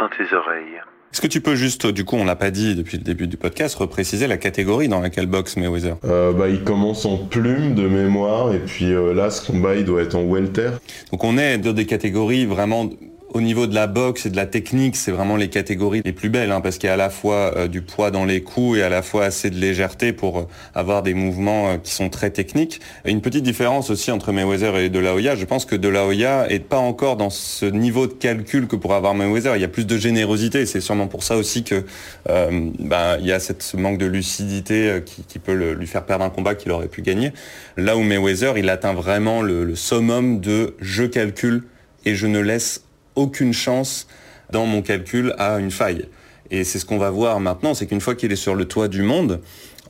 dans tes oreilles. Est-ce que tu peux juste, du coup, on l'a pas dit depuis le début du podcast, repréciser la catégorie dans laquelle boxe Mayweather? Euh, bah, il commence en plume de mémoire et puis euh, là, ce combat, il doit être en welter. Donc on est dans des catégories vraiment au niveau de la boxe et de la technique, c'est vraiment les catégories les plus belles, hein, parce qu'il y a à la fois euh, du poids dans les coups et à la fois assez de légèreté pour euh, avoir des mouvements euh, qui sont très techniques. Et une petite différence aussi entre Mayweather et De La Hoya, je pense que De La Hoya est pas encore dans ce niveau de calcul que pourrait avoir Mayweather. Il y a plus de générosité, c'est sûrement pour ça aussi que ben, il y a cette, ce manque de lucidité qui, peut lui faire perdre un combat qu'il aurait pu gagner. Là où Mayweather, il atteint vraiment le summum de je calcule et je ne laisse aucune chance dans mon calcul à une faille. Et c'est ce qu'on va voir maintenant, c'est qu'une fois qu'il est sur le toit du monde,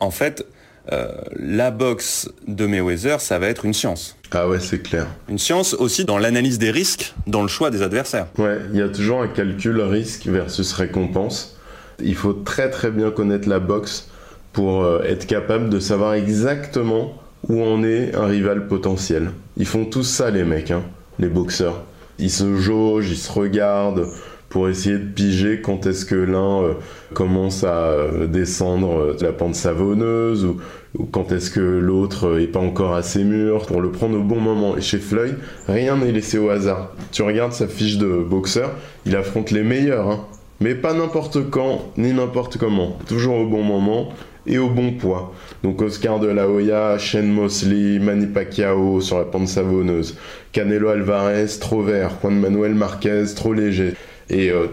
en fait, euh, la boxe de Mayweather, ça va être une science. Ah ouais, c'est clair. Une science aussi dans l'analyse des risques, dans le choix des adversaires. Ouais, il y a toujours un calcul risque versus récompense. Il faut très très bien connaître la boxe pour euh, être capable de savoir exactement où en est un rival potentiel. Ils font tous ça les mecs, hein, les boxeurs. Ils se jaugent, ils se regardent pour essayer de piger quand est-ce que l'un euh, commence à euh, descendre euh, la pente savonneuse ou, quand est-ce que l'autre est pas encore assez mûr pour le prendre au bon moment. Et chez Floyd, rien n'est laissé au hasard. Tu regardes sa fiche de boxeur, il affronte les meilleurs, hein. mais pas n'importe quand ni n'importe comment. Toujours au bon moment et au bon poids. Donc Oscar de la Hoya, Shane Mosley, Manny Pacquiao sur la pente savonneuse, Canelo Alvarez trop vert, Juan Manuel Marquez trop léger. Et euh,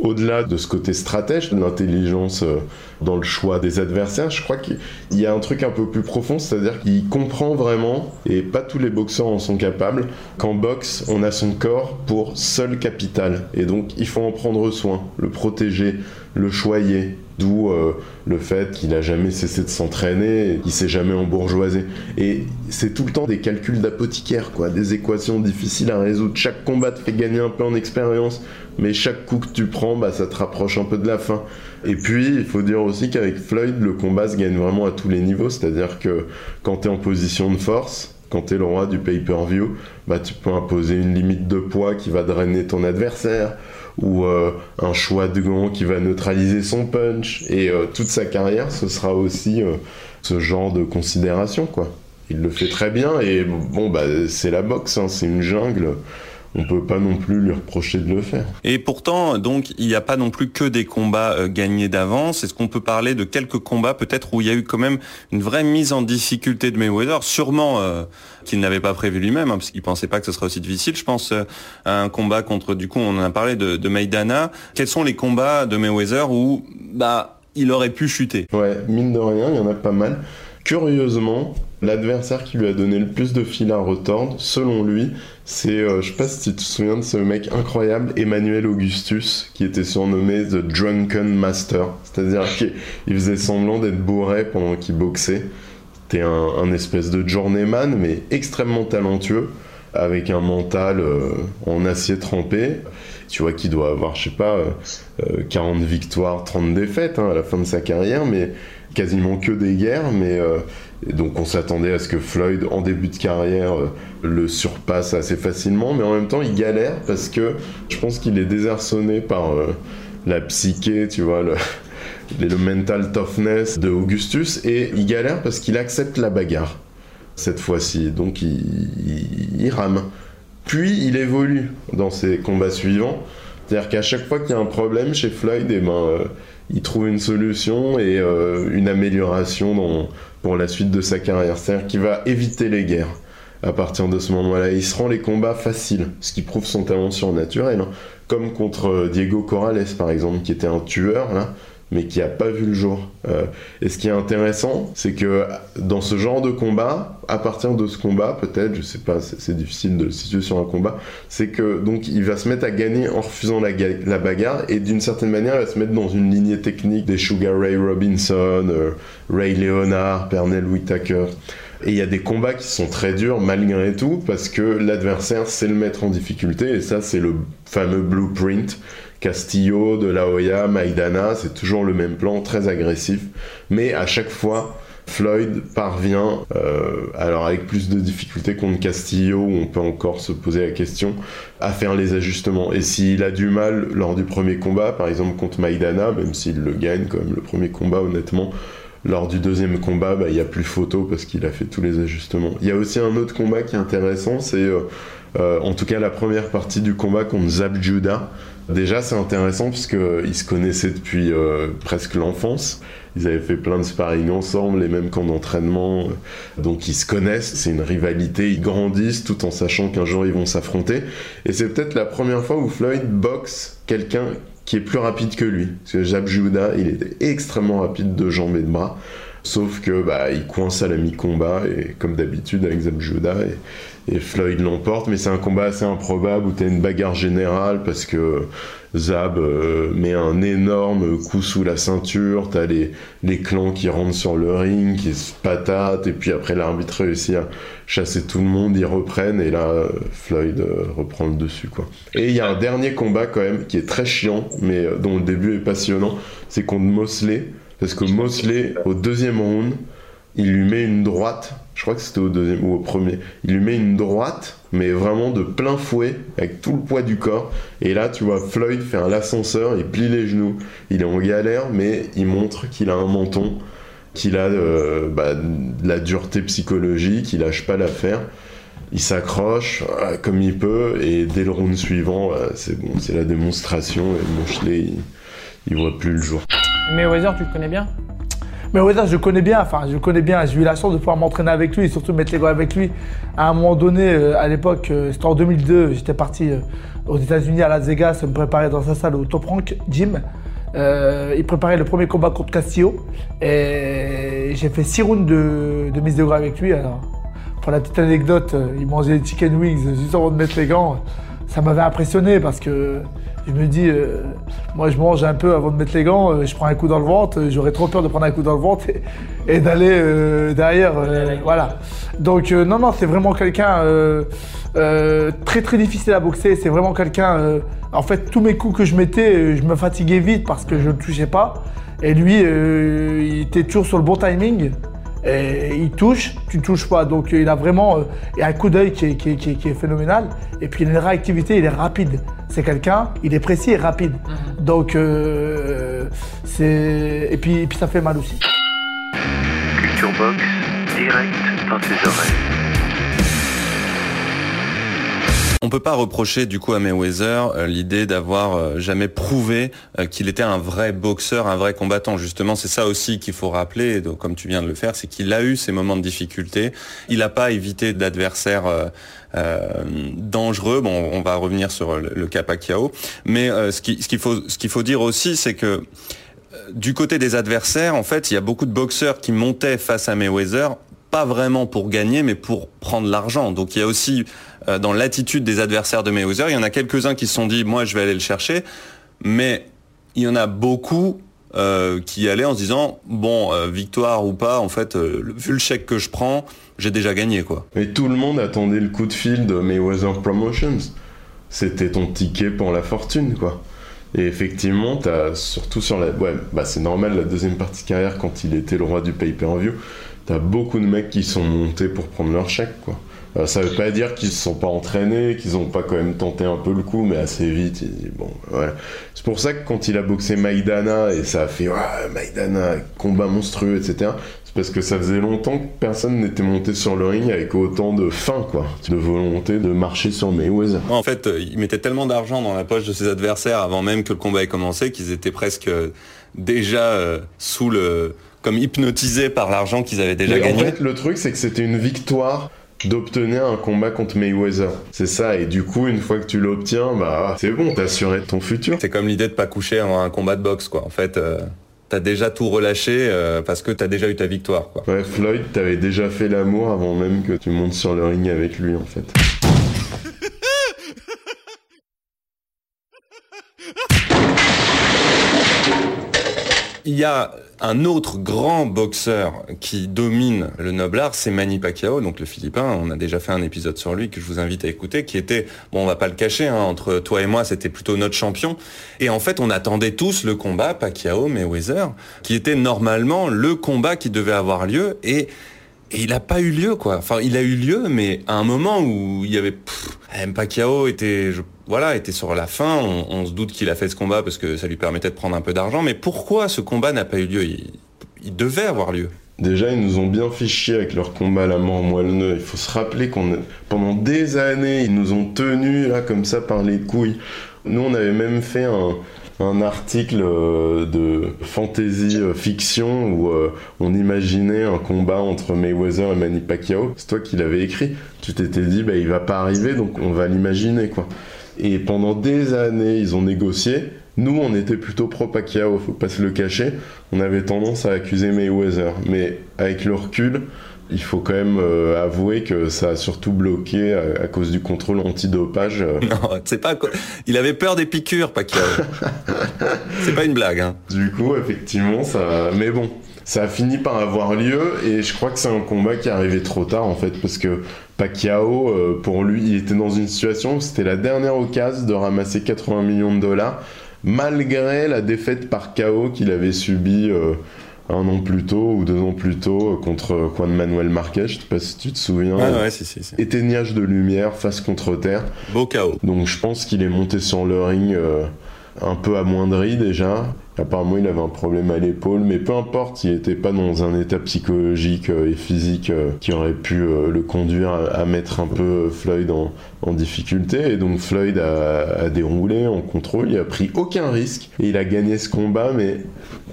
au-delà de ce côté stratège, de l'intelligence euh, dans le choix des adversaires, je crois qu'il y a un truc un peu plus profond, c'est-à-dire qu'il comprend vraiment, et pas tous les boxeurs en sont capables, qu'en boxe, on a son corps pour seul capital. Et donc, il faut en prendre soin, le protéger, le choyer, D'où euh, le fait qu'il a jamais cessé de s'entraîner, qu'il s'est jamais embourgeoisé. Et c'est tout le temps des calculs d'apothicaire, quoi, des équations difficiles à résoudre. Chaque combat te fait gagner un peu en expérience, mais chaque coup que tu prends, bah, ça te rapproche un peu de la fin. Et puis, il faut dire aussi qu'avec Floyd, le combat se gagne vraiment à tous les niveaux. C'est-à-dire que quand tu es en position de force, quand tu es le roi du pay-per-view, bah, tu peux imposer une limite de poids qui va drainer ton adversaire ou euh, un choix de gants qui va neutraliser son punch. Et euh, toute sa carrière, ce sera aussi euh, ce genre de considération, quoi. Il le fait très bien et bon, bah, c'est la boxe, hein, c'est une jungle on peut pas non plus lui reprocher de le faire. Et pourtant, donc, il n'y a pas non plus que des combats euh, gagnés d'avance. Est-ce qu'on peut parler de quelques combats peut-être où il y a eu quand même une vraie mise en difficulté de Mayweather? Sûrement euh, qu'il n'avait pas prévu lui-même, hein, parce qu'il pensait pas que ce serait aussi difficile. Je pense euh, à un combat contre, du coup, on en a parlé de, de Maidana. Quels sont les combats de Mayweather où, bah, il aurait pu chuter? Ouais, mine de rien, il y en a pas mal. Curieusement, l'adversaire qui lui a donné le plus de fil à retordre, selon lui, c'est, euh, je sais pas si tu te souviens de ce mec incroyable, Emmanuel Augustus, qui était surnommé The Drunken Master. C'est-à-dire qu'il faisait semblant d'être bourré pendant qu'il boxait. C'était un, espèce de journeyman, mais extrêmement talentueux, avec un mental euh, en acier trempé. Tu vois qu'il doit avoir, je sais pas, 40 euh, victoires, 30 défaites hein, à la fin de sa carrière, mais quasiment que des guerres, mais euh, donc on s'attendait à ce que Floyd, en début de carrière, euh, le surpasse assez facilement, mais en même temps il galère parce que je pense qu'il est désarçonné par euh, la psyché, tu vois, le, mental toughness de Augustus, et il galère parce qu'il accepte la bagarre cette fois-ci, donc il, rame. Puis il évolue dans ses combats suivants, c'est-à-dire qu'à chaque fois qu'il y a un problème chez Floyd, eh ben il trouve une solution et euh, une amélioration pour la suite de sa carrière. C'est-à-dire qu'il va éviter les guerres à partir de ce moment-là. Il se rend les combats faciles, ce qui prouve son talent surnaturel. Hein. Comme contre euh, Diego Corrales, par exemple, qui était un tueur, là, mais qui a pas vu le jour. Euh, et ce qui est intéressant, c'est que dans ce genre de combat, à partir de ce combat, peut-être, je sais pas, c'est difficile de le situer sur un combat, c'est que donc il va se mettre à gagner en refusant la, la bagarre et d'une certaine manière, il va se mettre dans une lignée technique des Sugar Ray Robinson, euh, Ray Leonard, Pernell Whitaker. Et il y a des combats qui sont très durs malgré tout parce que l'adversaire sait le mettre en difficulté et ça c'est le fameux blueprint Castillo, De La Hoya, Maidana, c'est toujours le même plan, très agressif. Mais à chaque fois, Floyd parvient, euh, alors avec plus de difficultés contre Castillo, où on peut encore se poser la question, à faire les ajustements. Et s'il a du mal lors du premier combat, par exemple contre Maidana, même s'il le gagne quand même le premier combat honnêtement, lors du deuxième combat, bah, il n'y a plus photo parce qu'il a fait tous les ajustements. Il y a aussi un autre combat qui est intéressant, c'est euh, euh, en tout cas la première partie du combat contre Zab Judah. Déjà, c'est intéressant parce qu'ils se connaissaient depuis euh, presque l'enfance. Ils avaient fait plein de sparring ensemble, et même qu'en entraînement. Euh, donc, ils se connaissent. C'est une rivalité. Ils grandissent tout en sachant qu'un jour ils vont s'affronter. Et c'est peut-être la première fois où Floyd boxe quelqu'un qui est plus rapide que lui. Parce que Jab Judah, il était extrêmement rapide de jambes et de bras. Sauf que bah, il coince à la mi-combat, et comme d'habitude avec Zab Judah. Et, Floyd l'emporte, mais c'est un combat assez improbable où tu une bagarre générale parce que Zab euh, met un énorme coup sous la ceinture, tu as les, les clans qui rentrent sur le ring, qui se patatent, et puis après l'arbitre réussit à chasser tout le monde, ils reprennent, et là Floyd euh, reprend le dessus. quoi. Et il y a un dernier combat quand même qui est très chiant, mais euh, dont le début est passionnant, c'est contre Mosley, parce que Mosley, au deuxième round, il lui met une droite je crois que c'était au deuxième ou au premier. Il lui met une droite, mais vraiment de plein fouet, avec tout le poids du corps. Et là, tu vois, Floyd fait un ascenseur, il plie les genoux. Il est en galère, mais il montre qu'il a un menton, qu'il a euh, bah, de la dureté psychologique, il lâche pas l'affaire. Il s'accroche euh, comme il peut, et dès le round suivant, euh, c'est bon, c'est la démonstration. Et Monchley, il, il voit plus le jour. Mais Weather, tu le connais bien? Mais Weather, je connais bien, enfin, je connais bien. J'ai eu la chance de pouvoir m'entraîner avec lui et surtout mettre les gants avec lui. À un moment donné, euh, à l'époque, euh, c'était en 2002, j'étais parti euh, aux États-Unis à Las Vegas me préparer dans sa salle au Top Rank Gym. Il préparait le premier combat contre Castillo et j'ai fait six rounds de, de mise de gants avec lui. Alors, pour la petite anecdote, il mangeait des chicken wings juste avant de mettre les gants. Ça m'avait impressionné parce que je me dis, euh, moi je mange un peu avant de mettre les gants, euh, je prends un coup dans le ventre, euh, j'aurais trop peur de prendre un coup dans le ventre et, et d'aller euh, derrière. euh, voilà. Donc non, non, c'est vraiment quelqu'un très très difficile à boxer. C'est vraiment quelqu'un. en fait, tous mes coups que je mettais, je me fatiguais vite parce que je ne touchais pas. Et lui, il était toujours sur le bon timing. Et il touche, tu ne touches pas. Donc il a vraiment euh, il a un coup d'œil qui est, qui est- qui est- qui est phénoménal. Et puis il a une réactivité, il est rapide. C'est quelqu'un, il est précis et rapide. Donc euh, c'est et puis, et puis ça fait mal aussi. Culture Box, direct dans tes oreilles. On peut pas reprocher du coup à Mayweather euh, l'idée d'avoir euh, jamais prouvé euh, qu'il était un vrai boxeur, un vrai combattant. Justement, c'est ça aussi qu'il faut rappeler, comme tu viens de le faire, c'est qu'il a eu ces moments de difficulté. Il n'a pas évité d'adversaires dangereux. Bon, on va revenir sur le, cas Pacquiao, mais ce qui- ce qu'il faut faut dire aussi, c'est que du côté des adversaires, en fait, il y a beaucoup de boxeurs qui montaient face à Mayweather, pas vraiment pour gagner, mais pour prendre l'argent. Donc il y a aussi euh, dans l'attitude des adversaires de Mayweather, il y en a quelques-uns qui se sont dit, moi je vais aller le chercher, mais il y en a beaucoup euh, qui allaient en se disant, bon, euh, victoire ou pas, en fait, vu le chèque que je prends, j'ai déjà gagné, quoi. Tout le monde attendait le coup de fil de Mayweather Promotions. C'était ton ticket pour la fortune, quoi. Et effectivement, t'as surtout sur la. Ouais, bah c'est normal, la deuxième partie de carrière, quand il était le roi du pay-per-view, t'as beaucoup de mecs qui sont montés pour prendre leur chèque, quoi. Euh, ça veut pas dire qu'ils se sont pas entraînés, qu'ils ont pas quand même tenté un peu le coup, mais assez vite, il bon, voilà. C'est pour ça que quand il a boxé Maïdana, et ça a fait, ouais, Maïdana, combat monstrueux, etc., c'est parce que ça faisait longtemps que personne n'était monté sur le ring avec autant de faim, quoi, de volonté de marcher sur Mayweather. En fait, euh, ils mettaient tellement d'argent dans la poche de ses adversaires avant même que le combat ait commencé qu'ils étaient presque euh, déjà euh, sous le comme hypnotisés par l'argent qu'ils avaient déjà Mais en gagné. fait, le truc, c'est que c'était une victoire d'obtenir un combat contre Mayweather. C'est ça, et du coup, une fois que tu l'obtiens, bah, c'est bon, t'as assuré ton futur. C'est comme l'idée de pas coucher avant un combat de boxe, quoi. En fait, euh, t'as déjà tout relâché euh, parce que t'as déjà eu ta victoire, quoi. Ouais, Floyd, t'avais déjà fait l'amour avant même que tu montes sur le ring avec lui, en fait. Il y a un autre grand boxeur qui domine le noble art, c'est Manny Pacquiao, donc le Philippin. On a déjà fait un épisode sur lui que je vous invite à écouter, qui était, bon, on va pas le cacher, hein, entre toi et moi, c'était plutôt notre champion. Et en fait, on attendait tous le combat Pacquiao-Mayweather, qui était normalement le combat qui devait avoir lieu. Et et il a pas eu lieu, quoi. Enfin, il a eu lieu, mais à un moment où il y avait... pff, M. Pacquiao était... je- voilà, était sur la fin. On, se doute qu'il a fait ce combat parce que ça lui permettait de prendre un peu d'argent. Mais pourquoi ce combat n'a pas eu lieu? Il, devait avoir lieu. Déjà, ils nous ont bien fait chier avec leur combat à la mort moelleux. Il faut se rappeler qu'on pendant des années, ils nous ont tenus là comme ça par les couilles. Nous, on avait même fait un, un article euh, de fantasy euh, fiction où euh, on imaginait un combat entre Mayweather et Manny Pacquiao. C'est toi qui l'avais écrit. Tu t'étais dit, bah, il va pas arriver, donc on va l'imaginer. Et pendant des années, ils ont négocié. Nous, on était plutôt pro Pacquiao, faut pas se le cacher. On avait tendance à accuser Mayweather. Mais avec le recul, il faut quand même euh, avouer que ça a surtout bloqué à, à cause du contrôle antidopage. euh. Non, c'est pas. Il avait peur des piqûres, Pacquiao. c'est pas une blague. Hein. Du coup, effectivement, ça. Mais bon, ça a fini par avoir lieu et je crois que c'est un combat qui est arrivé trop tard en fait parce que Pacquiao, euh, pour lui, il était dans une situation où c'était la dernière occasion de ramasser 80 millions de dollars malgré la défaite par KO qu'il avait subie euh, un an plus tôt ou deux ans plus tôt contre Juan Manuel Marquez, je sais pas si tu te souviens. Ouais, ouais, si, si, si. Éteignage de lumière, face contre terre. Beau chaos. Donc je pense qu'il est monté sur le ring euh, un peu amoindri déjà. Apparemment, il avait un problème à l'épaule, mais peu importe, il n'était pas dans un état psychologique euh, et physique euh, qui aurait pu euh, le conduire à, à mettre un peu Floyd en, en difficulté. Et donc Floyd a, a déroulé en contrôle, il a pris aucun risque et il a gagné ce combat, mais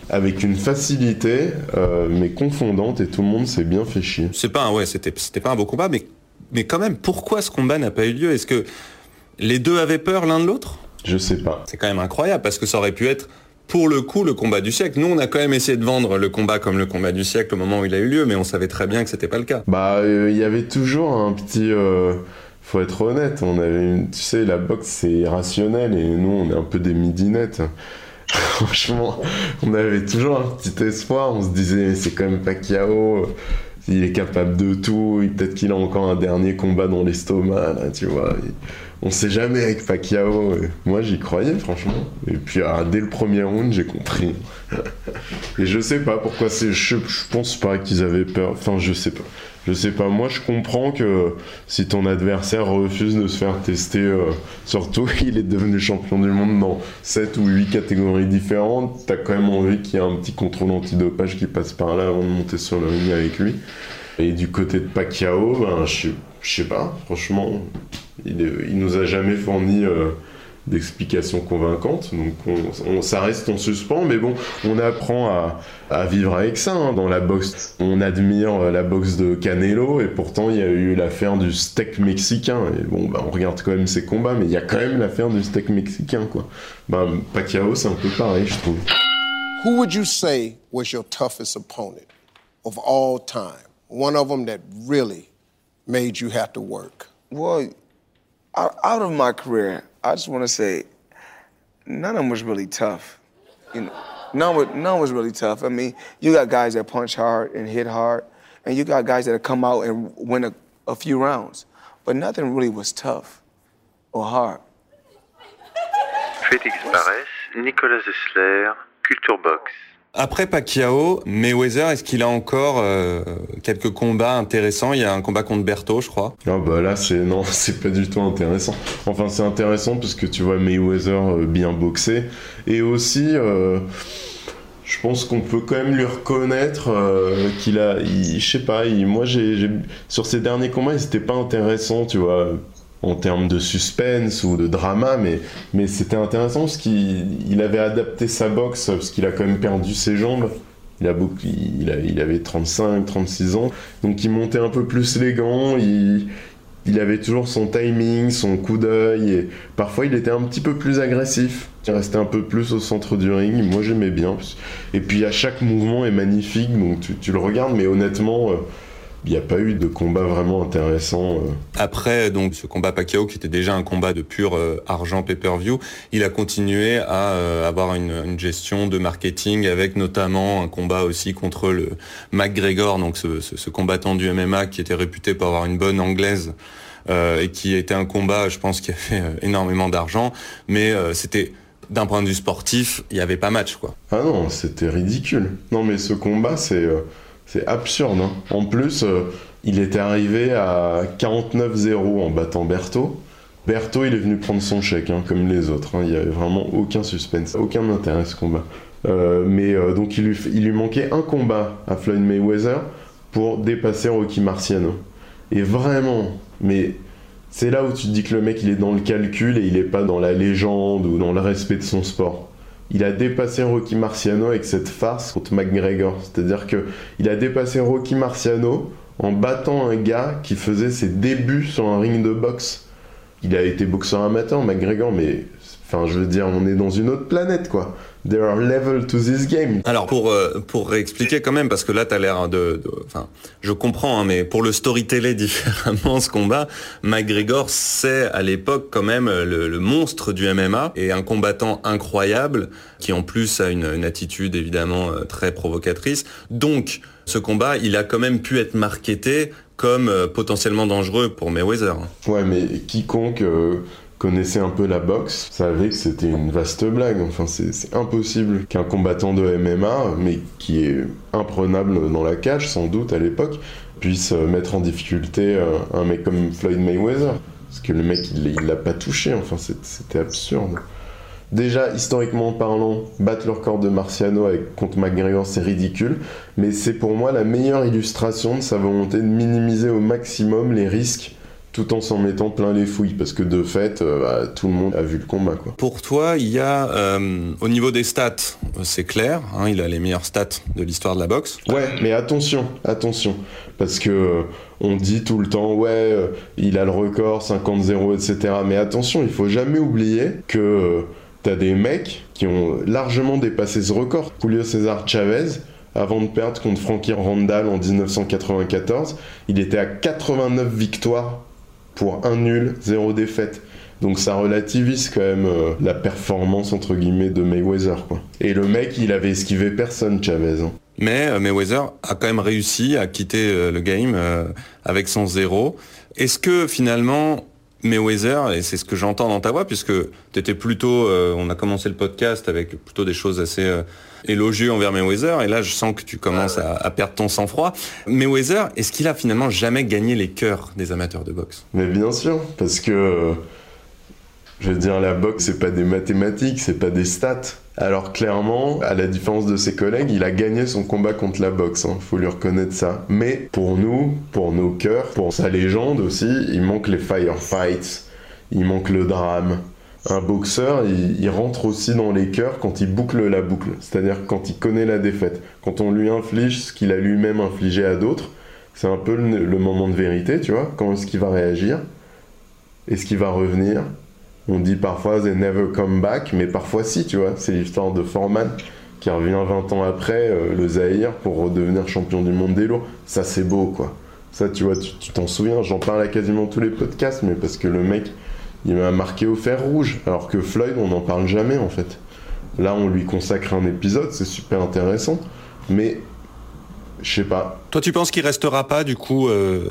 avec une facilité, euh, mais confondante, et tout le monde s'est bien fait chier. C'est pas un, ouais, c'était, c'était pas un beau combat, mais, mais quand même, pourquoi ce combat n'a pas eu lieu? Est-ce que les deux avaient peur l'un de l'autre? Je sais pas. C'est quand même incroyable parce que ça aurait pu être pour le coup le combat du siècle. Nous, on a quand même essayé de vendre le combat comme le combat du siècle au moment où il a eu lieu, mais on savait très bien que c'était pas le cas. Bah, euh, il y avait toujours un petit. euh, faut être honnête, on avait tu sais, la boxe c'est irrationnel et nous on est un peu des midinettes. Franchement, on avait toujours un petit espoir. On se disait, c'est quand même Pacquiao, il est capable de tout. Peut-être qu'il a encore un dernier combat dans l'estomac, tu vois. On sait jamais avec Pacquiao. Moi j'y croyais, franchement. Et puis ah, dès le premier round, j'ai compris. et je sais pas pourquoi c'est. Je, je pense pas qu'ils avaient peur. Enfin, je sais pas. Je sais pas, moi je comprends que si ton adversaire refuse de se faire tester, euh, surtout il est devenu champion du monde dans 7 ou 8 catégories différentes, t'as quand même envie qu'il y ait un petit contrôle antidopage qui passe par là avant de monter sur le ring avec lui. Et du côté de Pacquiao, ben, je, je sais pas, franchement, il, il nous a jamais fourni euh, d'explications convaincantes, donc on, on- ça reste en suspens, mais bon, on apprend à, vivre avec ça hein, dans la boxe. On admire euh, la boxe de Canelo, et pourtant il y a eu l'affaire du steak mexicain, et bon, bah, on regarde quand même ses combats, mais il y a quand même l'affaire du steak mexicain, quoi. Ben, Pacquiao, c'est un peu pareil, je trouve. Who would you say was your toughest opponent of all time? One of them that really made you have to work. Well, out, out of my career, I just want to say none of them was really tough. You know, none was, none was really tough. I mean, you got guys that punch hard and hit hard, and you got guys that come out and win a, a few rounds. But nothing really was tough or hard. Félix Barès, Nicolas Zessler, Culture Box. Après Pacquiao, Mayweather, est-ce qu'il a encore euh, quelques combats intéressants? Il y a un combat contre Berthaud, je crois. Ah bah là c'est non c'est pas du tout intéressant. Enfin c'est intéressant parce que tu vois Mayweather euh, bien boxer et aussi euh, je pense qu'on peut quand même lui reconnaître qu'il a je sais pas moi j'ai sur ses derniers combats ils étaient pas intéressants tu vois en termes de suspense ou de drama mais mais c'était intéressant parce qu'il il avait adapté sa boxe parce qu'il a quand même perdu ses jambes. Il, a beaucoup, il, a- il avait 35, 36 ans, donc il montait un peu plus les gants, il, il avait toujours son timing, son coup d'œil, et parfois il était un petit peu plus agressif. Il restait un peu plus au centre du ring, moi j'aimais bien. Et puis à chaque mouvement est magnifique, donc tu, tu le regardes, mais honnêtement, euh, il n'y a pas eu de combat vraiment intéressant. euh. Après donc ce combat Pacquiao qui était déjà un combat de pur euh, argent pay-per-view, il a continué à euh, avoir une, une gestion de marketing avec notamment un combat aussi contre le McGregor, donc ce, ce- ce combattant du MMA qui était réputé pour avoir une bonne anglaise euh, et qui était un combat, je pense, qui a fait énormément d'argent, mais c'était d'un point de vue sportif, il n'y avait pas match quoi. Ah non, c'était ridicule. Non, mais ce combat, c'est c'est absurde. hein. En plus, euh, il était arrivé à 49-0 en battant Berthaud. Berthaud, il est venu prendre son chèque, hein, comme les autres. hein. Il n'y avait vraiment aucun suspense, aucun intérêt ce combat. Euh, mais euh, donc, il lui, manquait un combat à Floyd Mayweather pour dépasser Rocky Marciano. Et vraiment, mais c'est là où tu te dis que le mec, il est dans le calcul et il est pas dans la légende ou dans le respect de son sport il a dépassé Rocky Marciano avec cette farce contre McGregor. C'est-à-dire que il a dépassé Rocky Marciano en battant un gars qui faisait ses débuts sur un ring de boxe. Il a été boxeur amateur, McGregor, mais enfin, je veux dire, on est dans une autre planète, quoi. There are levels to this game. Alors pour euh, pour réexpliquer quand même parce que là t'as l'air de, de- enfin je comprends hein, mais pour le storyteller différemment ce combat McGregor c'est à l'époque quand même le, le monstre du MMA et un combattant incroyable qui en plus a une, une attitude évidemment euh, très provocatrice donc ce combat il a quand même pu être marketé comme euh, potentiellement dangereux pour Mayweather. Ouais, mais quiconque euh, connaissait un peu la boxe savait que c'était une vaste blague. Enfin, c'est impossible qu'un combattant de MMA, mais qui est imprenable dans la cage sans doute à l'époque, puisse mettre en difficulté euh, un mec comme Floyd Mayweather. Parce que le mec, il l'a pas touché. Enfin, c'était absurde. Déjà, historiquement parlant, battre le record de Marciano avec, contre McGregor, c'est ridicule. Mais c'est pour moi la meilleure illustration de sa volonté de minimiser au maximum les risques tout en s'en mettant plein les fouilles, parce que de fait, euh, bah, tout le monde a vu le combat. Quoi. Pour toi, il y a, euh, au niveau des stats, c'est clair, hein, il a les meilleures stats de l'histoire de la boxe. Ouais, mais attention, attention, parce que euh, on dit tout le temps, ouais, il a le record, 50-0, etc. Mais attention, il faut jamais oublier que t'as des mecs qui ont largement dépassé ce record. Julio César Chavez, avant de perdre contre Frankie Randall en 1994, il était à 89 victoires pour un nul, zéro défaite. Donc ça relativise quand même euh, la performance entre guillemets de Mayweather quoi. Et le mec, il avait esquivé personne Chavez. Hein. Mais euh, Mayweather a quand même réussi à quitter euh, le game avec son zéro. Est-ce que finalement Mayweather, et c'est ce que j'entends dans ta voix, puisque tu étais plutôt, on a commencé le podcast avec plutôt des choses assez élogieux envers Mayweather, et là je sens que tu commences à, à, perdre ton sang-froid. Mayweather, est-ce qu'il a finalement jamais gagné les cœurs des amateurs de boxe? Mais bien sûr, parce que je veux dire, la boxe, c'est pas des mathématiques, c'est pas des stats. Alors clairement, à la différence de ses collègues, il a gagné son combat contre la boxe, hein, faut lui reconnaître ça. Mais pour nous, pour nos cœurs, pour sa légende aussi, il manque les firefights, il manque le drame, un boxeur, il, rentre aussi dans les cœurs quand il boucle la boucle, c'est-à-dire quand il connaît la défaite, quand on lui inflige ce qu'il a lui-même infligé à d'autres. C'est un peu le, moment de vérité, tu vois. Quand est-ce qu'il va réagir? Est-ce qu'il va revenir? On dit parfois they never come back, mais parfois si, tu vois. C'est l'histoire de Foreman qui revient 20 ans après euh, le Zahir pour redevenir champion du monde des lourds. Ça, c'est beau, quoi. Ça, tu vois, tu t'en souviens, j'en parle à quasiment tous les podcasts, mais parce que le mec, il m'a marqué au fer rouge. Alors que Floyd, on n'en parle jamais en fait. Là, on lui consacre un épisode, c'est super intéressant. Mais, je sais pas. Toi, tu penses qu'il restera pas, du coup, euh,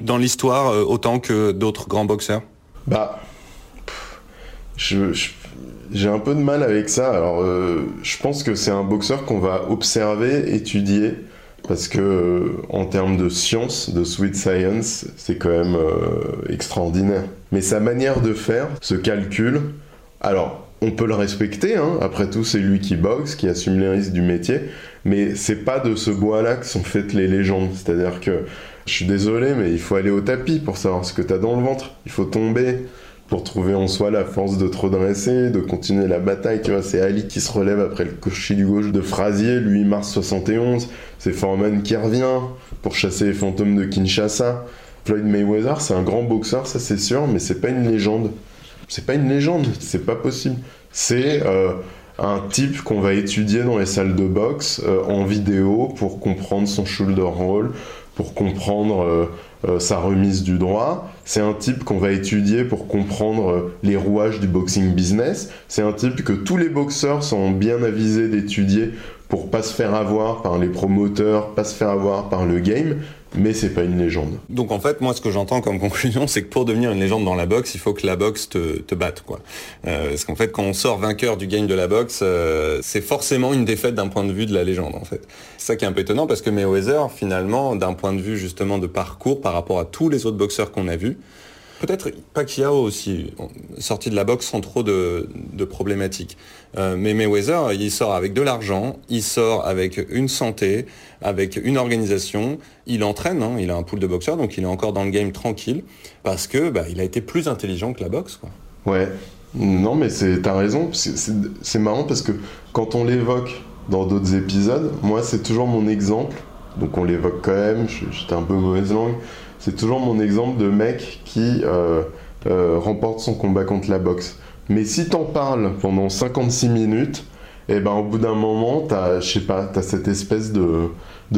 dans l'histoire euh, autant que d'autres grands boxeurs? Bah. J'ai un peu de mal avec ça. Alors, euh, je pense que c'est un boxeur qu'on va observer, étudier, parce que en termes de science, de sweet science, c'est quand même extraordinaire. Mais sa manière de faire, ce calcul, alors on peut le respecter, hein. après tout c'est lui qui boxe, qui assume les risques du métier, mais c'est pas de ce bois-là que sont faites les légendes. C'est-à-dire que, je suis désolé, mais il faut aller au tapis pour savoir ce que t'as dans le ventre. Il faut tomber pour trouver en soi la force de te redresser, de continuer la bataille. Tu vois, c'est Ali qui se relève après le cocher du gauche de Frasier, lui mars 71. C'est Foreman qui revient pour chasser les fantômes de Kinshasa. Floyd Mayweather, c'est un grand boxeur, ça c'est sûr, mais c'est pas une légende. C'est pas une légende, c'est pas possible. C'est euh, un type qu'on va étudier dans les salles de boxe euh, en vidéo pour comprendre son shoulder roll, pour comprendre euh, sa remise du droit. C'est un type qu'on va étudier pour comprendre les rouages du boxing business. C'est un type que tous les boxeurs sont bien avisés d'étudier pour pas se faire avoir par les promoteurs, pas se faire avoir par le game mais c'est pas une légende. Donc en fait, moi, ce que j'entends comme conclusion, c'est que pour devenir une légende dans la boxe, il faut que la boxe te, te batte, quoi. Euh, parce qu'en fait, quand on sort vainqueur du game de la boxe, euh, c'est forcément une défaite d'un point de vue de la légende, en fait. C'est ça qui est un peu étonnant, parce que Mayweather, finalement, d'un point de vue justement de parcours par rapport à tous les autres boxeurs qu'on a vus, Peut-être Pacquiao aussi, sorti de la boxe sans trop de, problématiques. Euh, mais Mayweather, il sort avec de l'argent, il sort avec une santé, avec une organisation, il entraîne, hein, il a un pool de boxeurs, donc il est encore dans le game tranquille, parce que bah, il a été plus intelligent que la boxe. Quoi. Ouais, non mais t'as raison, c'est marrant parce que quand on l'évoque dans d'autres épisodes, moi c'est toujours mon exemple, donc on l'évoque quand même, j'étais un peu mauvaise langue, c'est toujours mon exemple de mec qui euh, euh, remporte son combat contre la boxe. Mais si t'en parles pendant 56 minutes, et eh ben au bout d'un moment, t'as, je sais pas, t'as cette espèce de,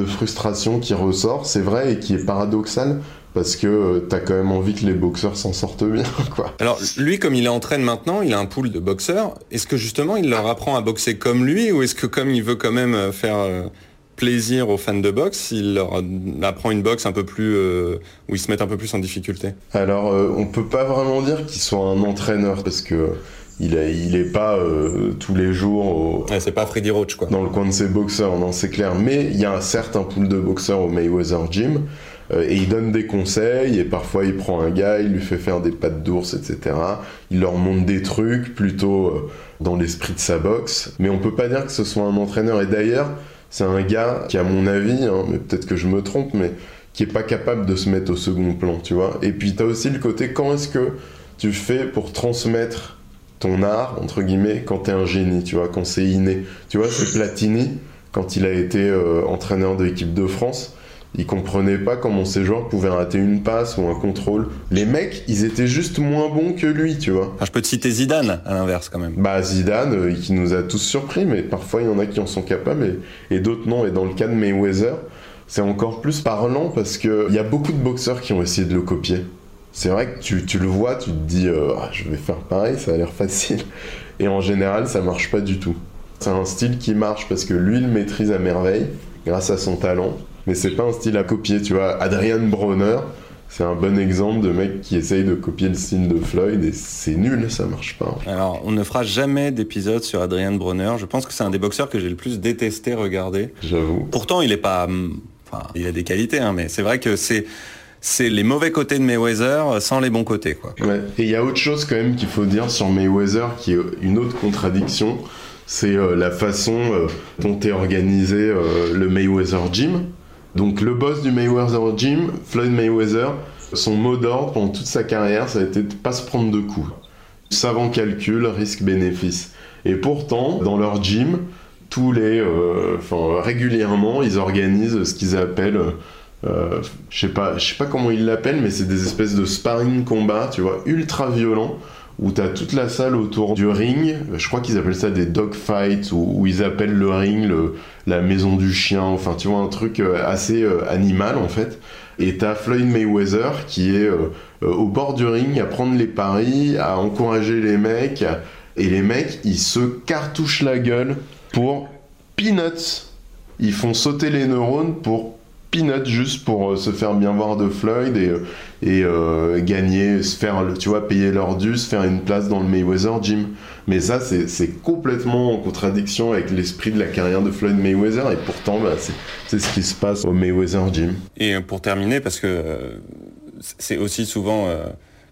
frustration qui ressort, c'est vrai, et qui est paradoxale, parce que euh, t'as quand même envie que les boxeurs s'en sortent bien, quoi. Alors, lui, comme il entraîne maintenant, il a un pool de boxeurs. Est-ce que justement, il leur apprend à boxer comme lui, ou est-ce que comme il veut quand même faire plaisir aux fans de boxe Il leur apprend une boxe un peu plus euh, où ils se mettent un peu plus en difficulté. Alors, euh, on peut pas vraiment dire qu'il soit un entraîneur parce que il, est, il est pas euh, tous les jours au- Ouais, c'est pas Freddy Roach quoi. dans le coin de ses boxeurs, non, c'est clair. Mais il y a un certain pool de boxeurs au Mayweather Gym. euh, et il donne des conseils, et parfois il prend un gars, il lui fait faire des pattes d'ours, etc. Il leur montre des trucs plutôt euh, dans l'esprit de sa boxe. Mais on peut pas dire que ce soit un entraîneur. Et d'ailleurs, c'est un gars qui, à mon avis, hein, mais peut-être que je me trompe, mais qui est pas capable de se mettre au second plan, tu vois. Et puis t'as aussi le côté, quand est-ce que tu fais pour transmettre ton art, entre guillemets, quand t'es un génie, tu vois, quand c'est inné. Tu vois, c'est Platini, quand il a été euh, entraîneur de l'équipe de France, il comprenait pas comment ses joueurs pouvaient rater une passe ou un contrôle. Les mecs, ils étaient juste moins bons que lui, tu vois. Enfin, je peux te citer Zidane à l'inverse quand même. Bah Zidane, euh, qui nous a tous surpris, mais parfois il y en a qui en sont capables et, et d'autres non. Et dans le cas de Mayweather, c'est encore plus parlant parce que il y a beaucoup de boxeurs qui ont essayé de le copier. C'est vrai que tu, tu le vois, tu te dis euh, Ah, je vais faire pareil, ça a l'air facile. Et en général, ça marche pas du tout. C'est un style qui marche parce que lui il le maîtrise à merveille grâce à son talent, mais c'est pas un style à copier. Tu vois, Adrian Bronner, c'est un bon exemple de mec qui essaye de copier le style de Floyd et c'est nul, ça marche pas. Alors, on ne fera jamais d'épisode sur Adrian Bronner. Je pense que c'est un des boxeurs que j'ai le plus détesté regarder. J'avoue. Pourtant, il est pas, hum, enfin, il a des qualités, hein, mais c'est vrai que c'est c'est les mauvais côtés de Mayweather sans les bons côtés, quoi. Ouais. Et il y a autre chose quand même qu'il faut dire sur Mayweather qui est une autre contradiction, c'est euh, la façon euh, dont est organisé euh, le Mayweather Gym. Donc le boss du Mayweather Gym, Floyd Mayweather, son mot d'ordre pendant toute sa carrière, ça a été de pas se prendre de coups. Savant calcul, risque-bénéfice. Et pourtant, dans leur gym, tous les, euh, régulièrement, ils organisent ce qu'ils appellent euh, je sais pas, sais pas comment ils l'appellent, mais c'est des espèces de sparring combat, tu vois, ultra violents, où t'as toute la salle autour du ring. Je crois qu'ils appellent ça des dogfights, ou où ils appellent le ring le, la maison du chien. Enfin, tu vois, un truc euh, assez euh, animal en fait. Et t'as Floyd Mayweather qui est euh, au bord du ring à prendre les paris, à encourager les mecs. Et les mecs, ils se cartouchent la gueule pour peanuts. Ils font sauter les neurones pour juste pour euh, se faire bien voir de Floyd et, euh, euh, gagner, se faire, tu vois, payer leur dû, se faire une place dans le Mayweather Gym. Mais ça, c'est complètement en contradiction avec l'esprit de la carrière de Floyd Mayweather et pourtant, bah, c'est ce qui se passe au Mayweather Gym. Et pour terminer, parce que c'est aussi souvent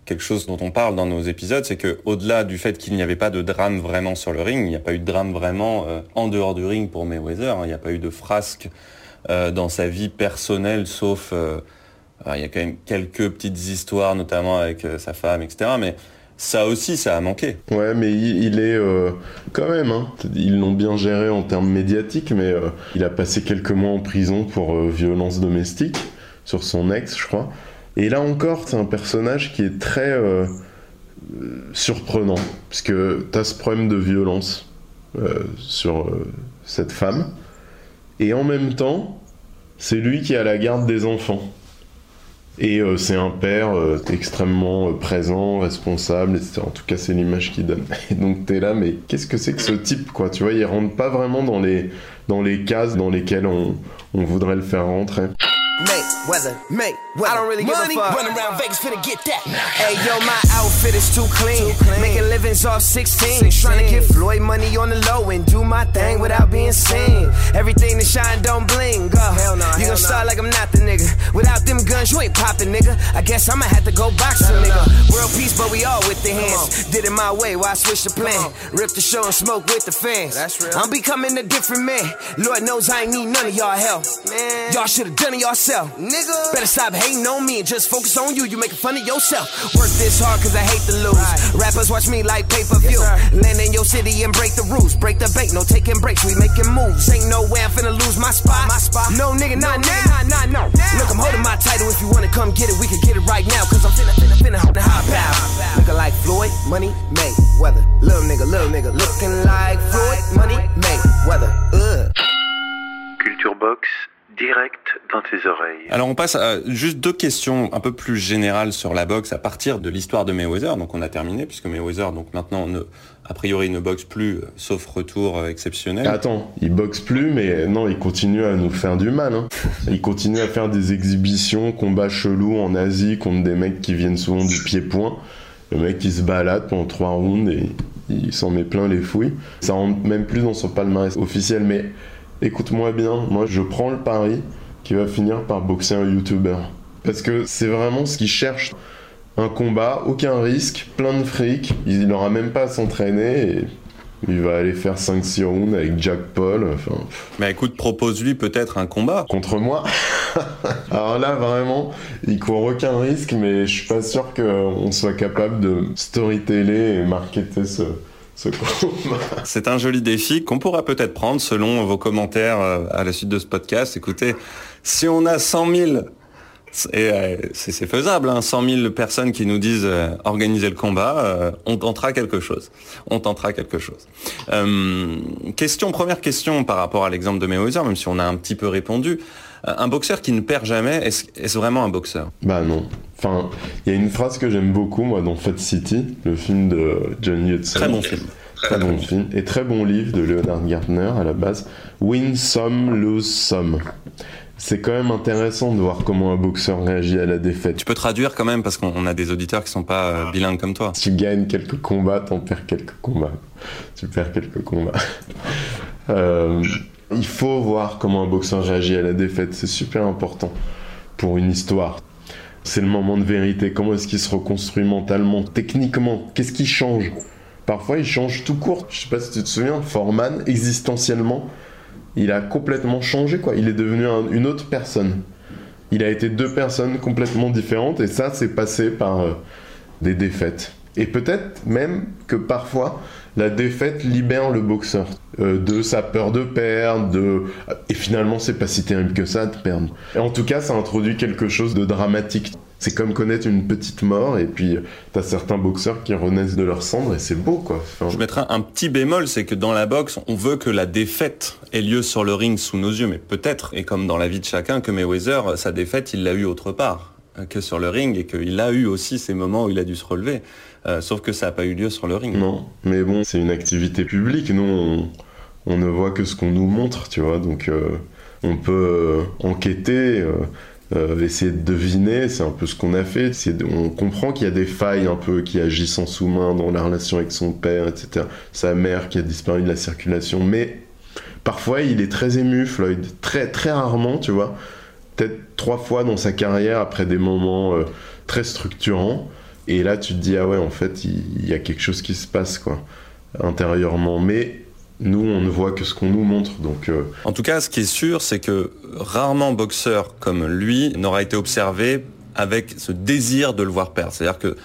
quelque chose dont on parle dans nos épisodes, c'est que au-delà du fait qu'il n'y avait pas de drame vraiment sur le ring, il n'y a pas eu de drame vraiment en dehors du ring pour Mayweather. hein. il n'y a pas eu de frasque dans sa vie personnelle, sauf euh, il y a quand même quelques petites histoires, notamment avec euh, sa femme, etc. Mais ça aussi, ça a manqué. Ouais, mais il, est euh, quand même, hein, ils l'ont bien géré en termes médiatiques, mais euh, il a passé quelques mois en prison pour euh, violence domestique sur son ex, je crois. Et là encore, c'est un personnage qui est très euh, euh, surprenant, parce que t'as ce problème de violence euh, sur euh, cette femme, et en même temps, c'est lui qui a la garde des enfants. Et euh, c'est un père euh, extrêmement euh, présent, responsable, etc. En tout cas, c'est l'image qu'il donne. Et donc, t'es là, mais qu'est-ce que c'est que ce type, quoi? Tu vois, il rentre pas vraiment dans les, dans les cases dans lesquelles on, on voudrait le faire rentrer. Make weather, make weather. I don't really Money. give a fuck. Run around Vegas finna get that. Hey yo, my outfit is too clean. Making livings off 16. Trying to get Floyd money on the low and do my thing without being seen. Everything that shine don't bling. Go. Hell no, you gon' start like I'm not the nigga. Without them guns, you ain't poppin', nigga. I guess I'ma have to go box some nigga. World peace, but we all with the hands. Did it my way, why I switch the plan? Rip the show and smoke with the fans. That's real. I'm becoming a different man. Lord knows I ain't need none of y'all help. Man. Y'all should've done it yourself. Nigga. Better stop hating on me and just focus on you. You making fun of yourself. Work this hard cause I hate to lose. Rappers watch me like pay per view. Land in your city and break the rules. Break the bank, no taking breaks. We making moves. Ain't no way I'm finna lose my spot. My spot. No nigga, not now. Nah, nah, no. Look, I'm holding my title. If you wanna come get it, we can get it right now. Cause I'm finna, finna, finna, finna hop out. Looking like Floyd, money, made, weather. Little nigga, little nigga. Looking like Floyd, money, made, weather. Ugh. Culture Box, direct dans tes oreilles. Alors on passe à juste deux questions un peu plus générales sur la boxe à partir de l'histoire de Mayweather. Donc on a terminé puisque Mayweather donc maintenant ne, a priori ne boxe plus euh, sauf retour euh, exceptionnel. Attends, il boxe plus mais non, il continue à nous faire du mal. Hein. Il continue à faire des exhibitions, combats chelous en Asie contre des mecs qui viennent souvent du pied-point. Le mec qui se balade pendant trois rounds et il s'en met plein les fouilles. Ça rentre même plus dans son palmarès officiel mais écoute-moi bien, moi je prends le pari qui va finir par boxer un YouTuber. Parce que c'est vraiment ce qu'il cherche. Un combat, aucun risque, plein de fric, il n'aura même pas à s'entraîner et il va aller faire 5-6 rounds avec Jack Paul. Enfin, Mais écoute, propose-lui peut-être un combat. contre moi? Alors là, vraiment, il court aucun risque, mais je suis pas sûr qu'on soit capable de storyteller et marketer ce, C'est un joli défi qu'on pourra peut-être prendre selon vos commentaires euh, à la suite de ce podcast. Écoutez, si on a 100 000 et c'est faisable, hein, 100 000 personnes qui nous disent euh, organiser le combat, euh, on tentera quelque chose. On tentera quelque chose. Question, première question par rapport à l'exemple de Mayweather, même si on a un petit peu répondu. Euh, Un boxeur qui ne perd jamais, est-ce vraiment un boxeur? Bah non. Enfin, il y a une phrase que j'aime beaucoup, moi, dans Fat City, le film de John Hudson. Très bon film. Très bon film. Et très bon livre de Leonard Gardner à la base. Win some, lose some. C'est quand même intéressant de voir comment un boxeur réagit à la défaite. Tu peux traduire quand même parce qu'on on a des auditeurs qui sont pas euh, bilingues comme toi. Tu gagnes quelques combats, t'en perds quelques combats. Tu perds quelques combats. Euh, il faut voir comment un boxeur réagit à la défaite. C'est super important pour une histoire. C'est le moment de vérité. Comment est-ce qu'il se reconstruit mentalement, techniquement Qu'est-ce qui change? Parfois, il change tout court. Je sais pas si tu te souviens, Foreman, existentiellement, il a complètement changé, quoi. Il est devenu un- une autre personne. Il a été deux personnes complètement différentes, et ça, c'est passé par euh, des défaites. Et peut-être même que parfois, la défaite libère le boxeur euh, de sa peur de perdre, de... et finalement, c'est pas si terrible que ça de perdre. Et en tout cas, ça introduit quelque chose de dramatique. C'est comme connaître une petite mort, et puis t'as certains boxeurs qui renaissent de leur cendre, et c'est beau, quoi. Je mettrai un petit bémol, c'est que dans la boxe, on veut que la défaite ait lieu sur le ring sous nos yeux, mais peut-être, et comme dans la vie de chacun, que Mayweather, sa défaite, il l'a eu autre part euh, que sur le ring, et qu'il a eu aussi ces moments où il a dû se relever. Euh, sauf que ça n'a pas eu lieu sur le ring. Non, mais bon, c'est une activité publique. Nous, on, ne voit que ce qu'on nous montre, tu vois. Donc, euh, on peut euh, enquêter, essayer de deviner. C'est un peu ce qu'on a fait. On comprend qu'il y a des failles un peu qui agissent en sous-main dans la relation avec son père, etc. Sa mère qui a disparu de la circulation. Mais parfois, il est très ému, Floyd. Très, très rarement, tu vois. Peut-être trois fois dans sa carrière après des moments très structurants. Et là, tu te dis, ah ouais, en fait, il, y a quelque chose qui se passe, quoi, intérieurement. Mais nous, on ne voit que ce qu'on nous montre. Donc, euh, En tout cas, ce qui est sûr, c'est que rarement boxeur comme lui n'aura été observé avec ce désir de le voir perdre. C'est-à-dire que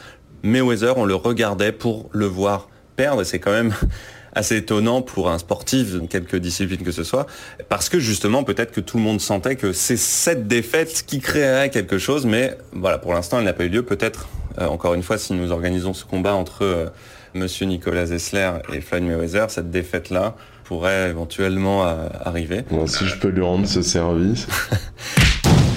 Mayweather, on le regardait pour le voir perdre, et c'est quand même assez étonnant pour un sportif, quelque discipline que ce soit, parce que justement, peut-être que tout le monde sentait que c'est cette défaite qui créerait quelque chose, mais voilà, pour l'instant, elle n'a pas eu lieu. Peut-être, encore une fois, si nous organisons ce combat entre euh, Monsieur Nicolas Zessler et Floyd Mayweather, cette défaite-là pourrait éventuellement euh, arriver. bon, si je peux lui rendre ce service.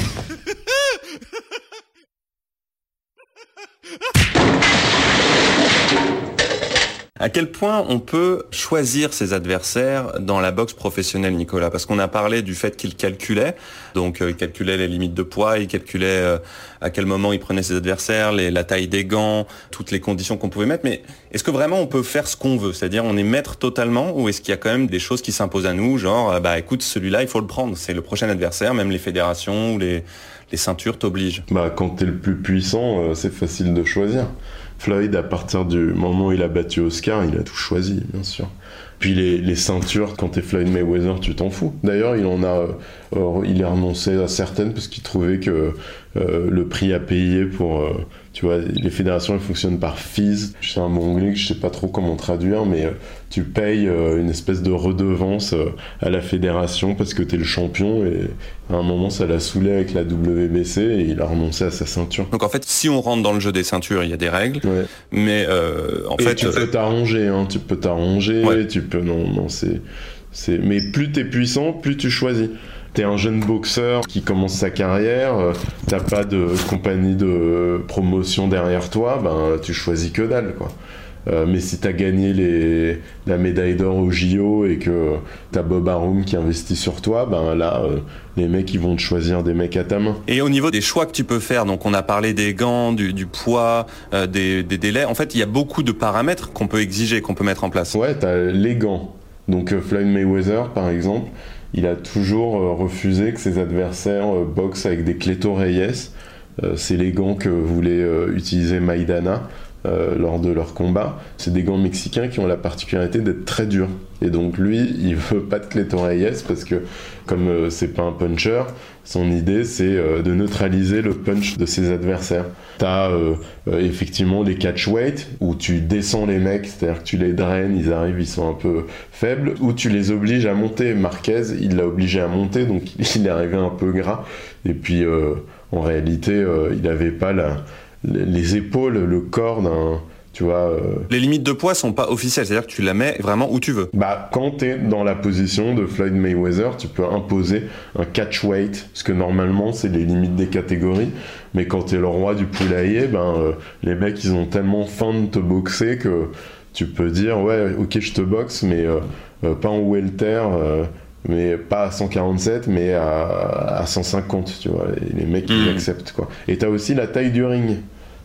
À quel point on peut choisir ses adversaires dans la boxe professionnelle, Nicolas? Parce qu'on a parlé du fait qu'il calculait, donc euh, il calculait les limites de poids, il calculait euh, à quel moment il prenait ses adversaires, la taille des gants, toutes les conditions qu'on pouvait mettre. Mais est-ce que vraiment on peut faire ce qu'on veut? C'est-à-dire on est maître totalement ou est-ce qu'il y a quand même des choses qui s'imposent à nous, genre euh, bah écoute celui-là il faut le prendre, c'est le prochain adversaire, même les fédérations ou les, les ceintures t'obligent. Bah, quand t'es le plus puissant, c'est facile de choisir. Floyd, à partir du moment où il a battu Oscar, il a tout choisi, bien sûr. Puis les, les ceintures, quand t'es Floyd Mayweather, tu t'en fous. D'ailleurs, il en a, euh, il a renoncé à certaines parce qu'il trouvait que euh, le prix à payer pour, euh, tu vois, les fédérations elles fonctionnent par fees. C'est un mot anglais que je sais pas trop comment traduire, mais euh, tu payes une espèce de redevance à la fédération parce que t'es le champion et à un moment ça l'a saoulé avec la WBC et il a renoncé à sa ceinture. Donc en fait si on rentre dans le jeu des ceintures, il y a des règles, Ouais. mais en Et fait tu peux t'arranger, hein, tu peux t'arranger, Ouais. tu peux non non c'est c'est mais plus t'es puissant, plus tu choisis. T'es un jeune boxeur qui commence sa carrière, euh, t'as pas de compagnie de promotion derrière toi, ben tu choisis que dalle quoi. Euh, mais si t'as gagné les, la médaille d'or au JO et que t'as Bob Arum qui investit sur toi, ben là, euh, les mecs ils vont te choisir des mecs à ta main. Et au niveau des choix que tu peux faire, donc on a parlé des gants, du, du poids, euh, des, des délais. En fait, il y a beaucoup de paramètres qu'on peut exiger, qu'on peut mettre en place. Ouais, t'as les gants. Donc Floyd Mayweather, par exemple, il a toujours euh, refusé que ses adversaires euh, boxent avec des Cleto Reyes. Euh, c'est les gants que voulait utiliser Maidana euh, lors de leur combat. C'est des gants mexicains qui ont la particularité d'être très durs. Et donc lui, il veut pas de Cleto Reyes parce que comme euh, c'est pas un puncher, son idée c'est euh, de neutraliser le punch de ses adversaires. T'as effectivement les catch weight où tu descends les mecs, c'est-à-dire que tu les draines, ils arrivent, ils sont un peu faibles, ou tu les obliges à monter. Marquez, il l'a obligé à monter, donc il est arrivé un peu gras. Et puis en réalité, il avait pas la, les épaules, le corps d'un, tu vois. euh, Les limites de poids sont pas officielles, c'est-à-dire que tu la mets vraiment où tu veux. bah, quand tu es dans la position de Floyd Mayweather, tu peux imposer un catch weight, parce que normalement, c'est les limites des catégories. Mais quand tu es le roi du poulailler, ben, euh, les mecs, ils ont tellement faim de te boxer que tu peux dire, ouais, ok, je te boxe, mais euh, pas en welter, mais pas à 147, mais à, à 150, tu vois. Et les mecs, ils Mm. acceptent, quoi. Et tu as aussi la taille du ring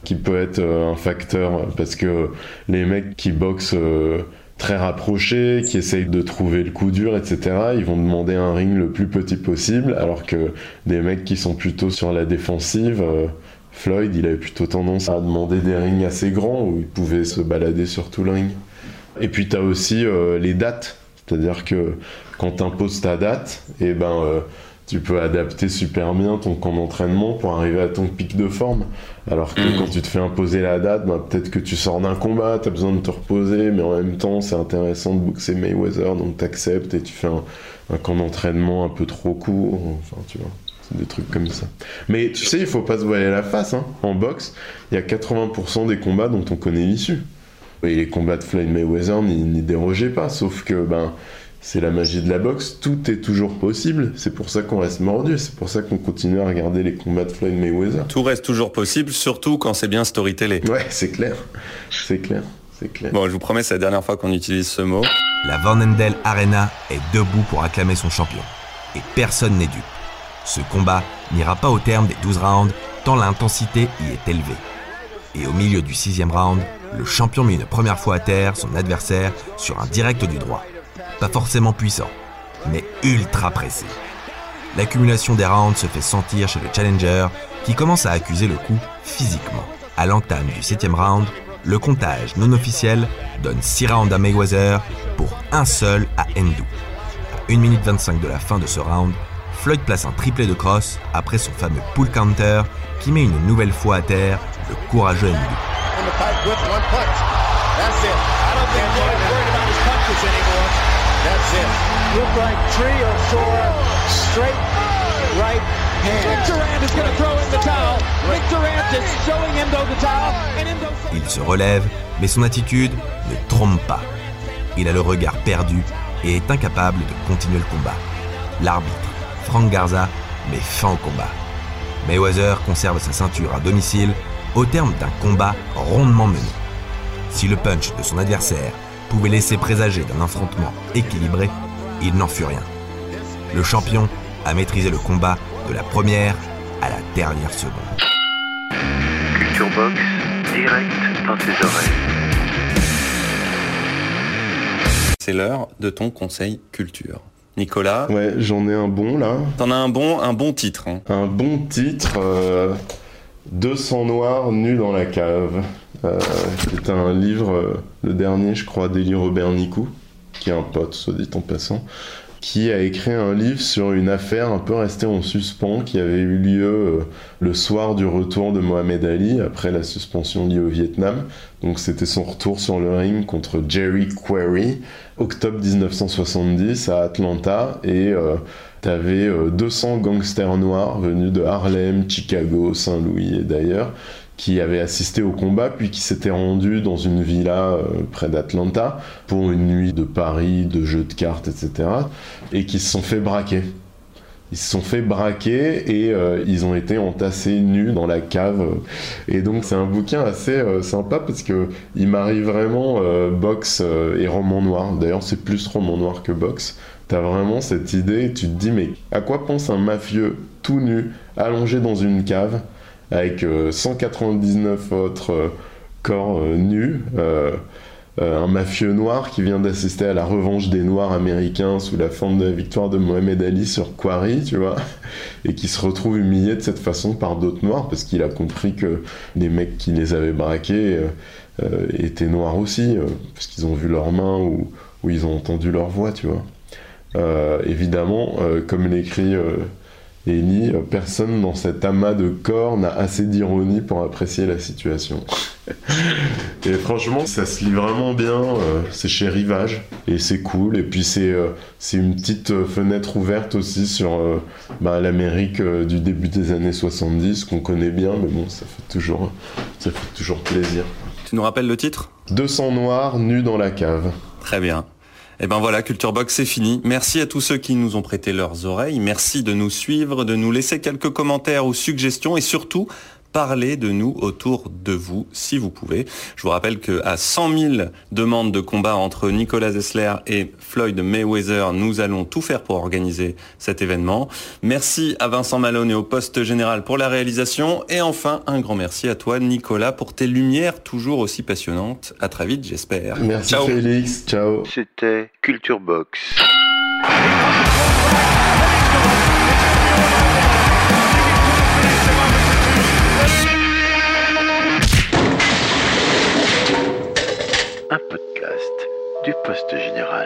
qui peut être euh, un facteur parce que les mecs qui boxent euh, très rapprochés, qui essayent de trouver le coup dur, etc., ils vont demander un ring le plus petit possible, alors que des mecs qui sont plutôt sur la défensive, euh, Floyd, il avait plutôt tendance à demander des rings assez grands où il pouvait se balader sur tout le ring. Et puis tu as aussi euh, les dates, c'est-à-dire que quand tu imposes ta date, et ben euh, tu peux adapter super bien ton camp d'entraînement pour arriver à ton pic de forme. Alors que Mhm. quand tu te fais imposer la date, ben, peut-être que tu sors d'un combat, tu as besoin de te reposer, mais en même temps c'est intéressant de boxer Mayweather, donc tu acceptes et tu fais un, un camp d'entraînement un peu trop court. Enfin, tu vois. C'est des trucs comme ça. Mais tu sais, il faut pas se voiler la face. Hein. En boxe, il y a 80% des combats dont on connaît l'issue. Et les combats de Floyd Mayweather n'y n'y dérogeaient pas, sauf que ben, c'est la magie de la boxe, tout est toujours possible. C'est pour ça qu'on reste mordu, c'est pour ça qu'on continue à regarder les combats de Floyd Mayweather. Tout reste toujours possible, surtout quand c'est bien storytellé. Ouais, c'est clair, c'est clair, c'est clair. Bon, je vous promets, c'est la dernière fois qu'on utilise ce mot. La Vanendel Arena est debout pour acclamer son champion. Et personne n'est dupe. Ce combat n'ira pas au terme des 12 rounds, tant l'intensité y est élevée. Et au milieu du sixième round, le champion met une première fois à terre son adversaire sur un direct du droit. Pas forcément puissant, mais ultra pressé. L'accumulation des rounds se fait sentir chez le challenger qui commence à accuser le coup physiquement. À l'entame du septième round, le comptage non officiel donne 6 rounds à Mayweather pour un seul à Endo. À 1 minute 25 de la fin de ce round, Floyd place un triplé de cross après son fameux pull counter qui met une nouvelle fois à terre le courageux. It. Look like three or four straight right hands. Nick Durant is going to throw in the towel. Nick Durant is showing Endo the towel. And Endo Il se relève, mais son attitude ne trompe pas. Il a le regard perdu et est incapable de continuer le combat. L'arbitre, Frank Garza, met fin au combat. Mayweather conserve sa ceinture à domicile au terme d'un combat rondement mené. Si le punch de son adversaire pouvait laisser présager d'un affrontement équilibré, il n'en fut rien. Le champion a maîtrisé le combat de la première à la dernière seconde. Culture Box, direct dans tes oreilles. C'est l'heure de ton conseil culture. Nicolas, Ouais, j'en ai un bon là. t'en as un bon, un bon titre. hein. Un bon titre, euh, 200 noirs nus dans la cave. Euh, c'est un livre, euh, le dernier je crois, d'Élie Robert Nicou, qui est un pote, soit dit en passant, qui a écrit un livre sur une affaire un peu restée en suspens qui avait eu lieu euh, le soir du retour de Mohamed Ali après la suspension liée au Vietnam. Donc c'était son retour sur le ring contre Jerry Quarry, octobre 1970 à Atlanta et euh, T'avais euh, 200 gangsters noirs venus de Harlem, Chicago, Saint-Louis et d'ailleurs, qui avaient assisté au combat, puis qui s'étaient rendus dans une villa euh, près d'Atlanta pour une nuit de paris, de jeux de cartes, etc. Et qui se sont fait braquer. ils se sont fait braquer et euh, ils ont été entassés nus dans la cave. Et donc c'est un bouquin assez euh, sympa parce que il marie vraiment boxe et roman noir. D'ailleurs c'est plus roman noir que boxe. T'as vraiment cette idée, tu te dis mais à quoi pense un mafieux tout nu, allongé dans une cave avec 199 autres corps nus euh, un mafieux noir qui vient d'assister à la revanche des Noirs américains sous la forme de la victoire de Mohamed Ali sur Quarry, tu vois, et qui se retrouve humilié de cette façon par d'autres Noirs parce qu'il a compris que les mecs qui les avaient braqués euh, euh, étaient noirs aussi, parce qu'ils ont vu leurs mains ou, ou, ils ont entendu leur voix, tu vois. évidemment, comme l'écrit Ellie, personne dans cet amas de corps n'a assez d'ironie pour apprécier la situation. et franchement, ça se lit vraiment bien. Euh, c'est chez Rivage et c'est cool. Et puis c'est euh, c'est une petite euh, fenêtre ouverte aussi sur bah, l'Amérique du début des années 70 qu'on connaît bien, mais bon, ça fait toujours ça fait toujours plaisir. Tu nous rappelles le titre? 200 noirs nus dans la cave. Très bien. Et eh ben voilà, Culture Box, c'est fini. Merci à tous ceux qui nous ont prêté leurs oreilles. Merci de nous suivre, de nous laisser quelques commentaires ou suggestions et surtout, parlez de nous autour de vous si vous pouvez. Je vous rappelle qu'à 100 000 demandes de combat entre Nicolas Zessler et Floyd Mayweather, nous allons tout faire pour organiser cet événement. Merci à Vincent Malone et au poste général pour la réalisation. Et enfin, un grand merci à toi, Nicolas, pour tes lumières toujours aussi passionnantes. À très vite, j'espère. Merci Félix. Ciao. C'était Culture Box. un podcast du Poste Général.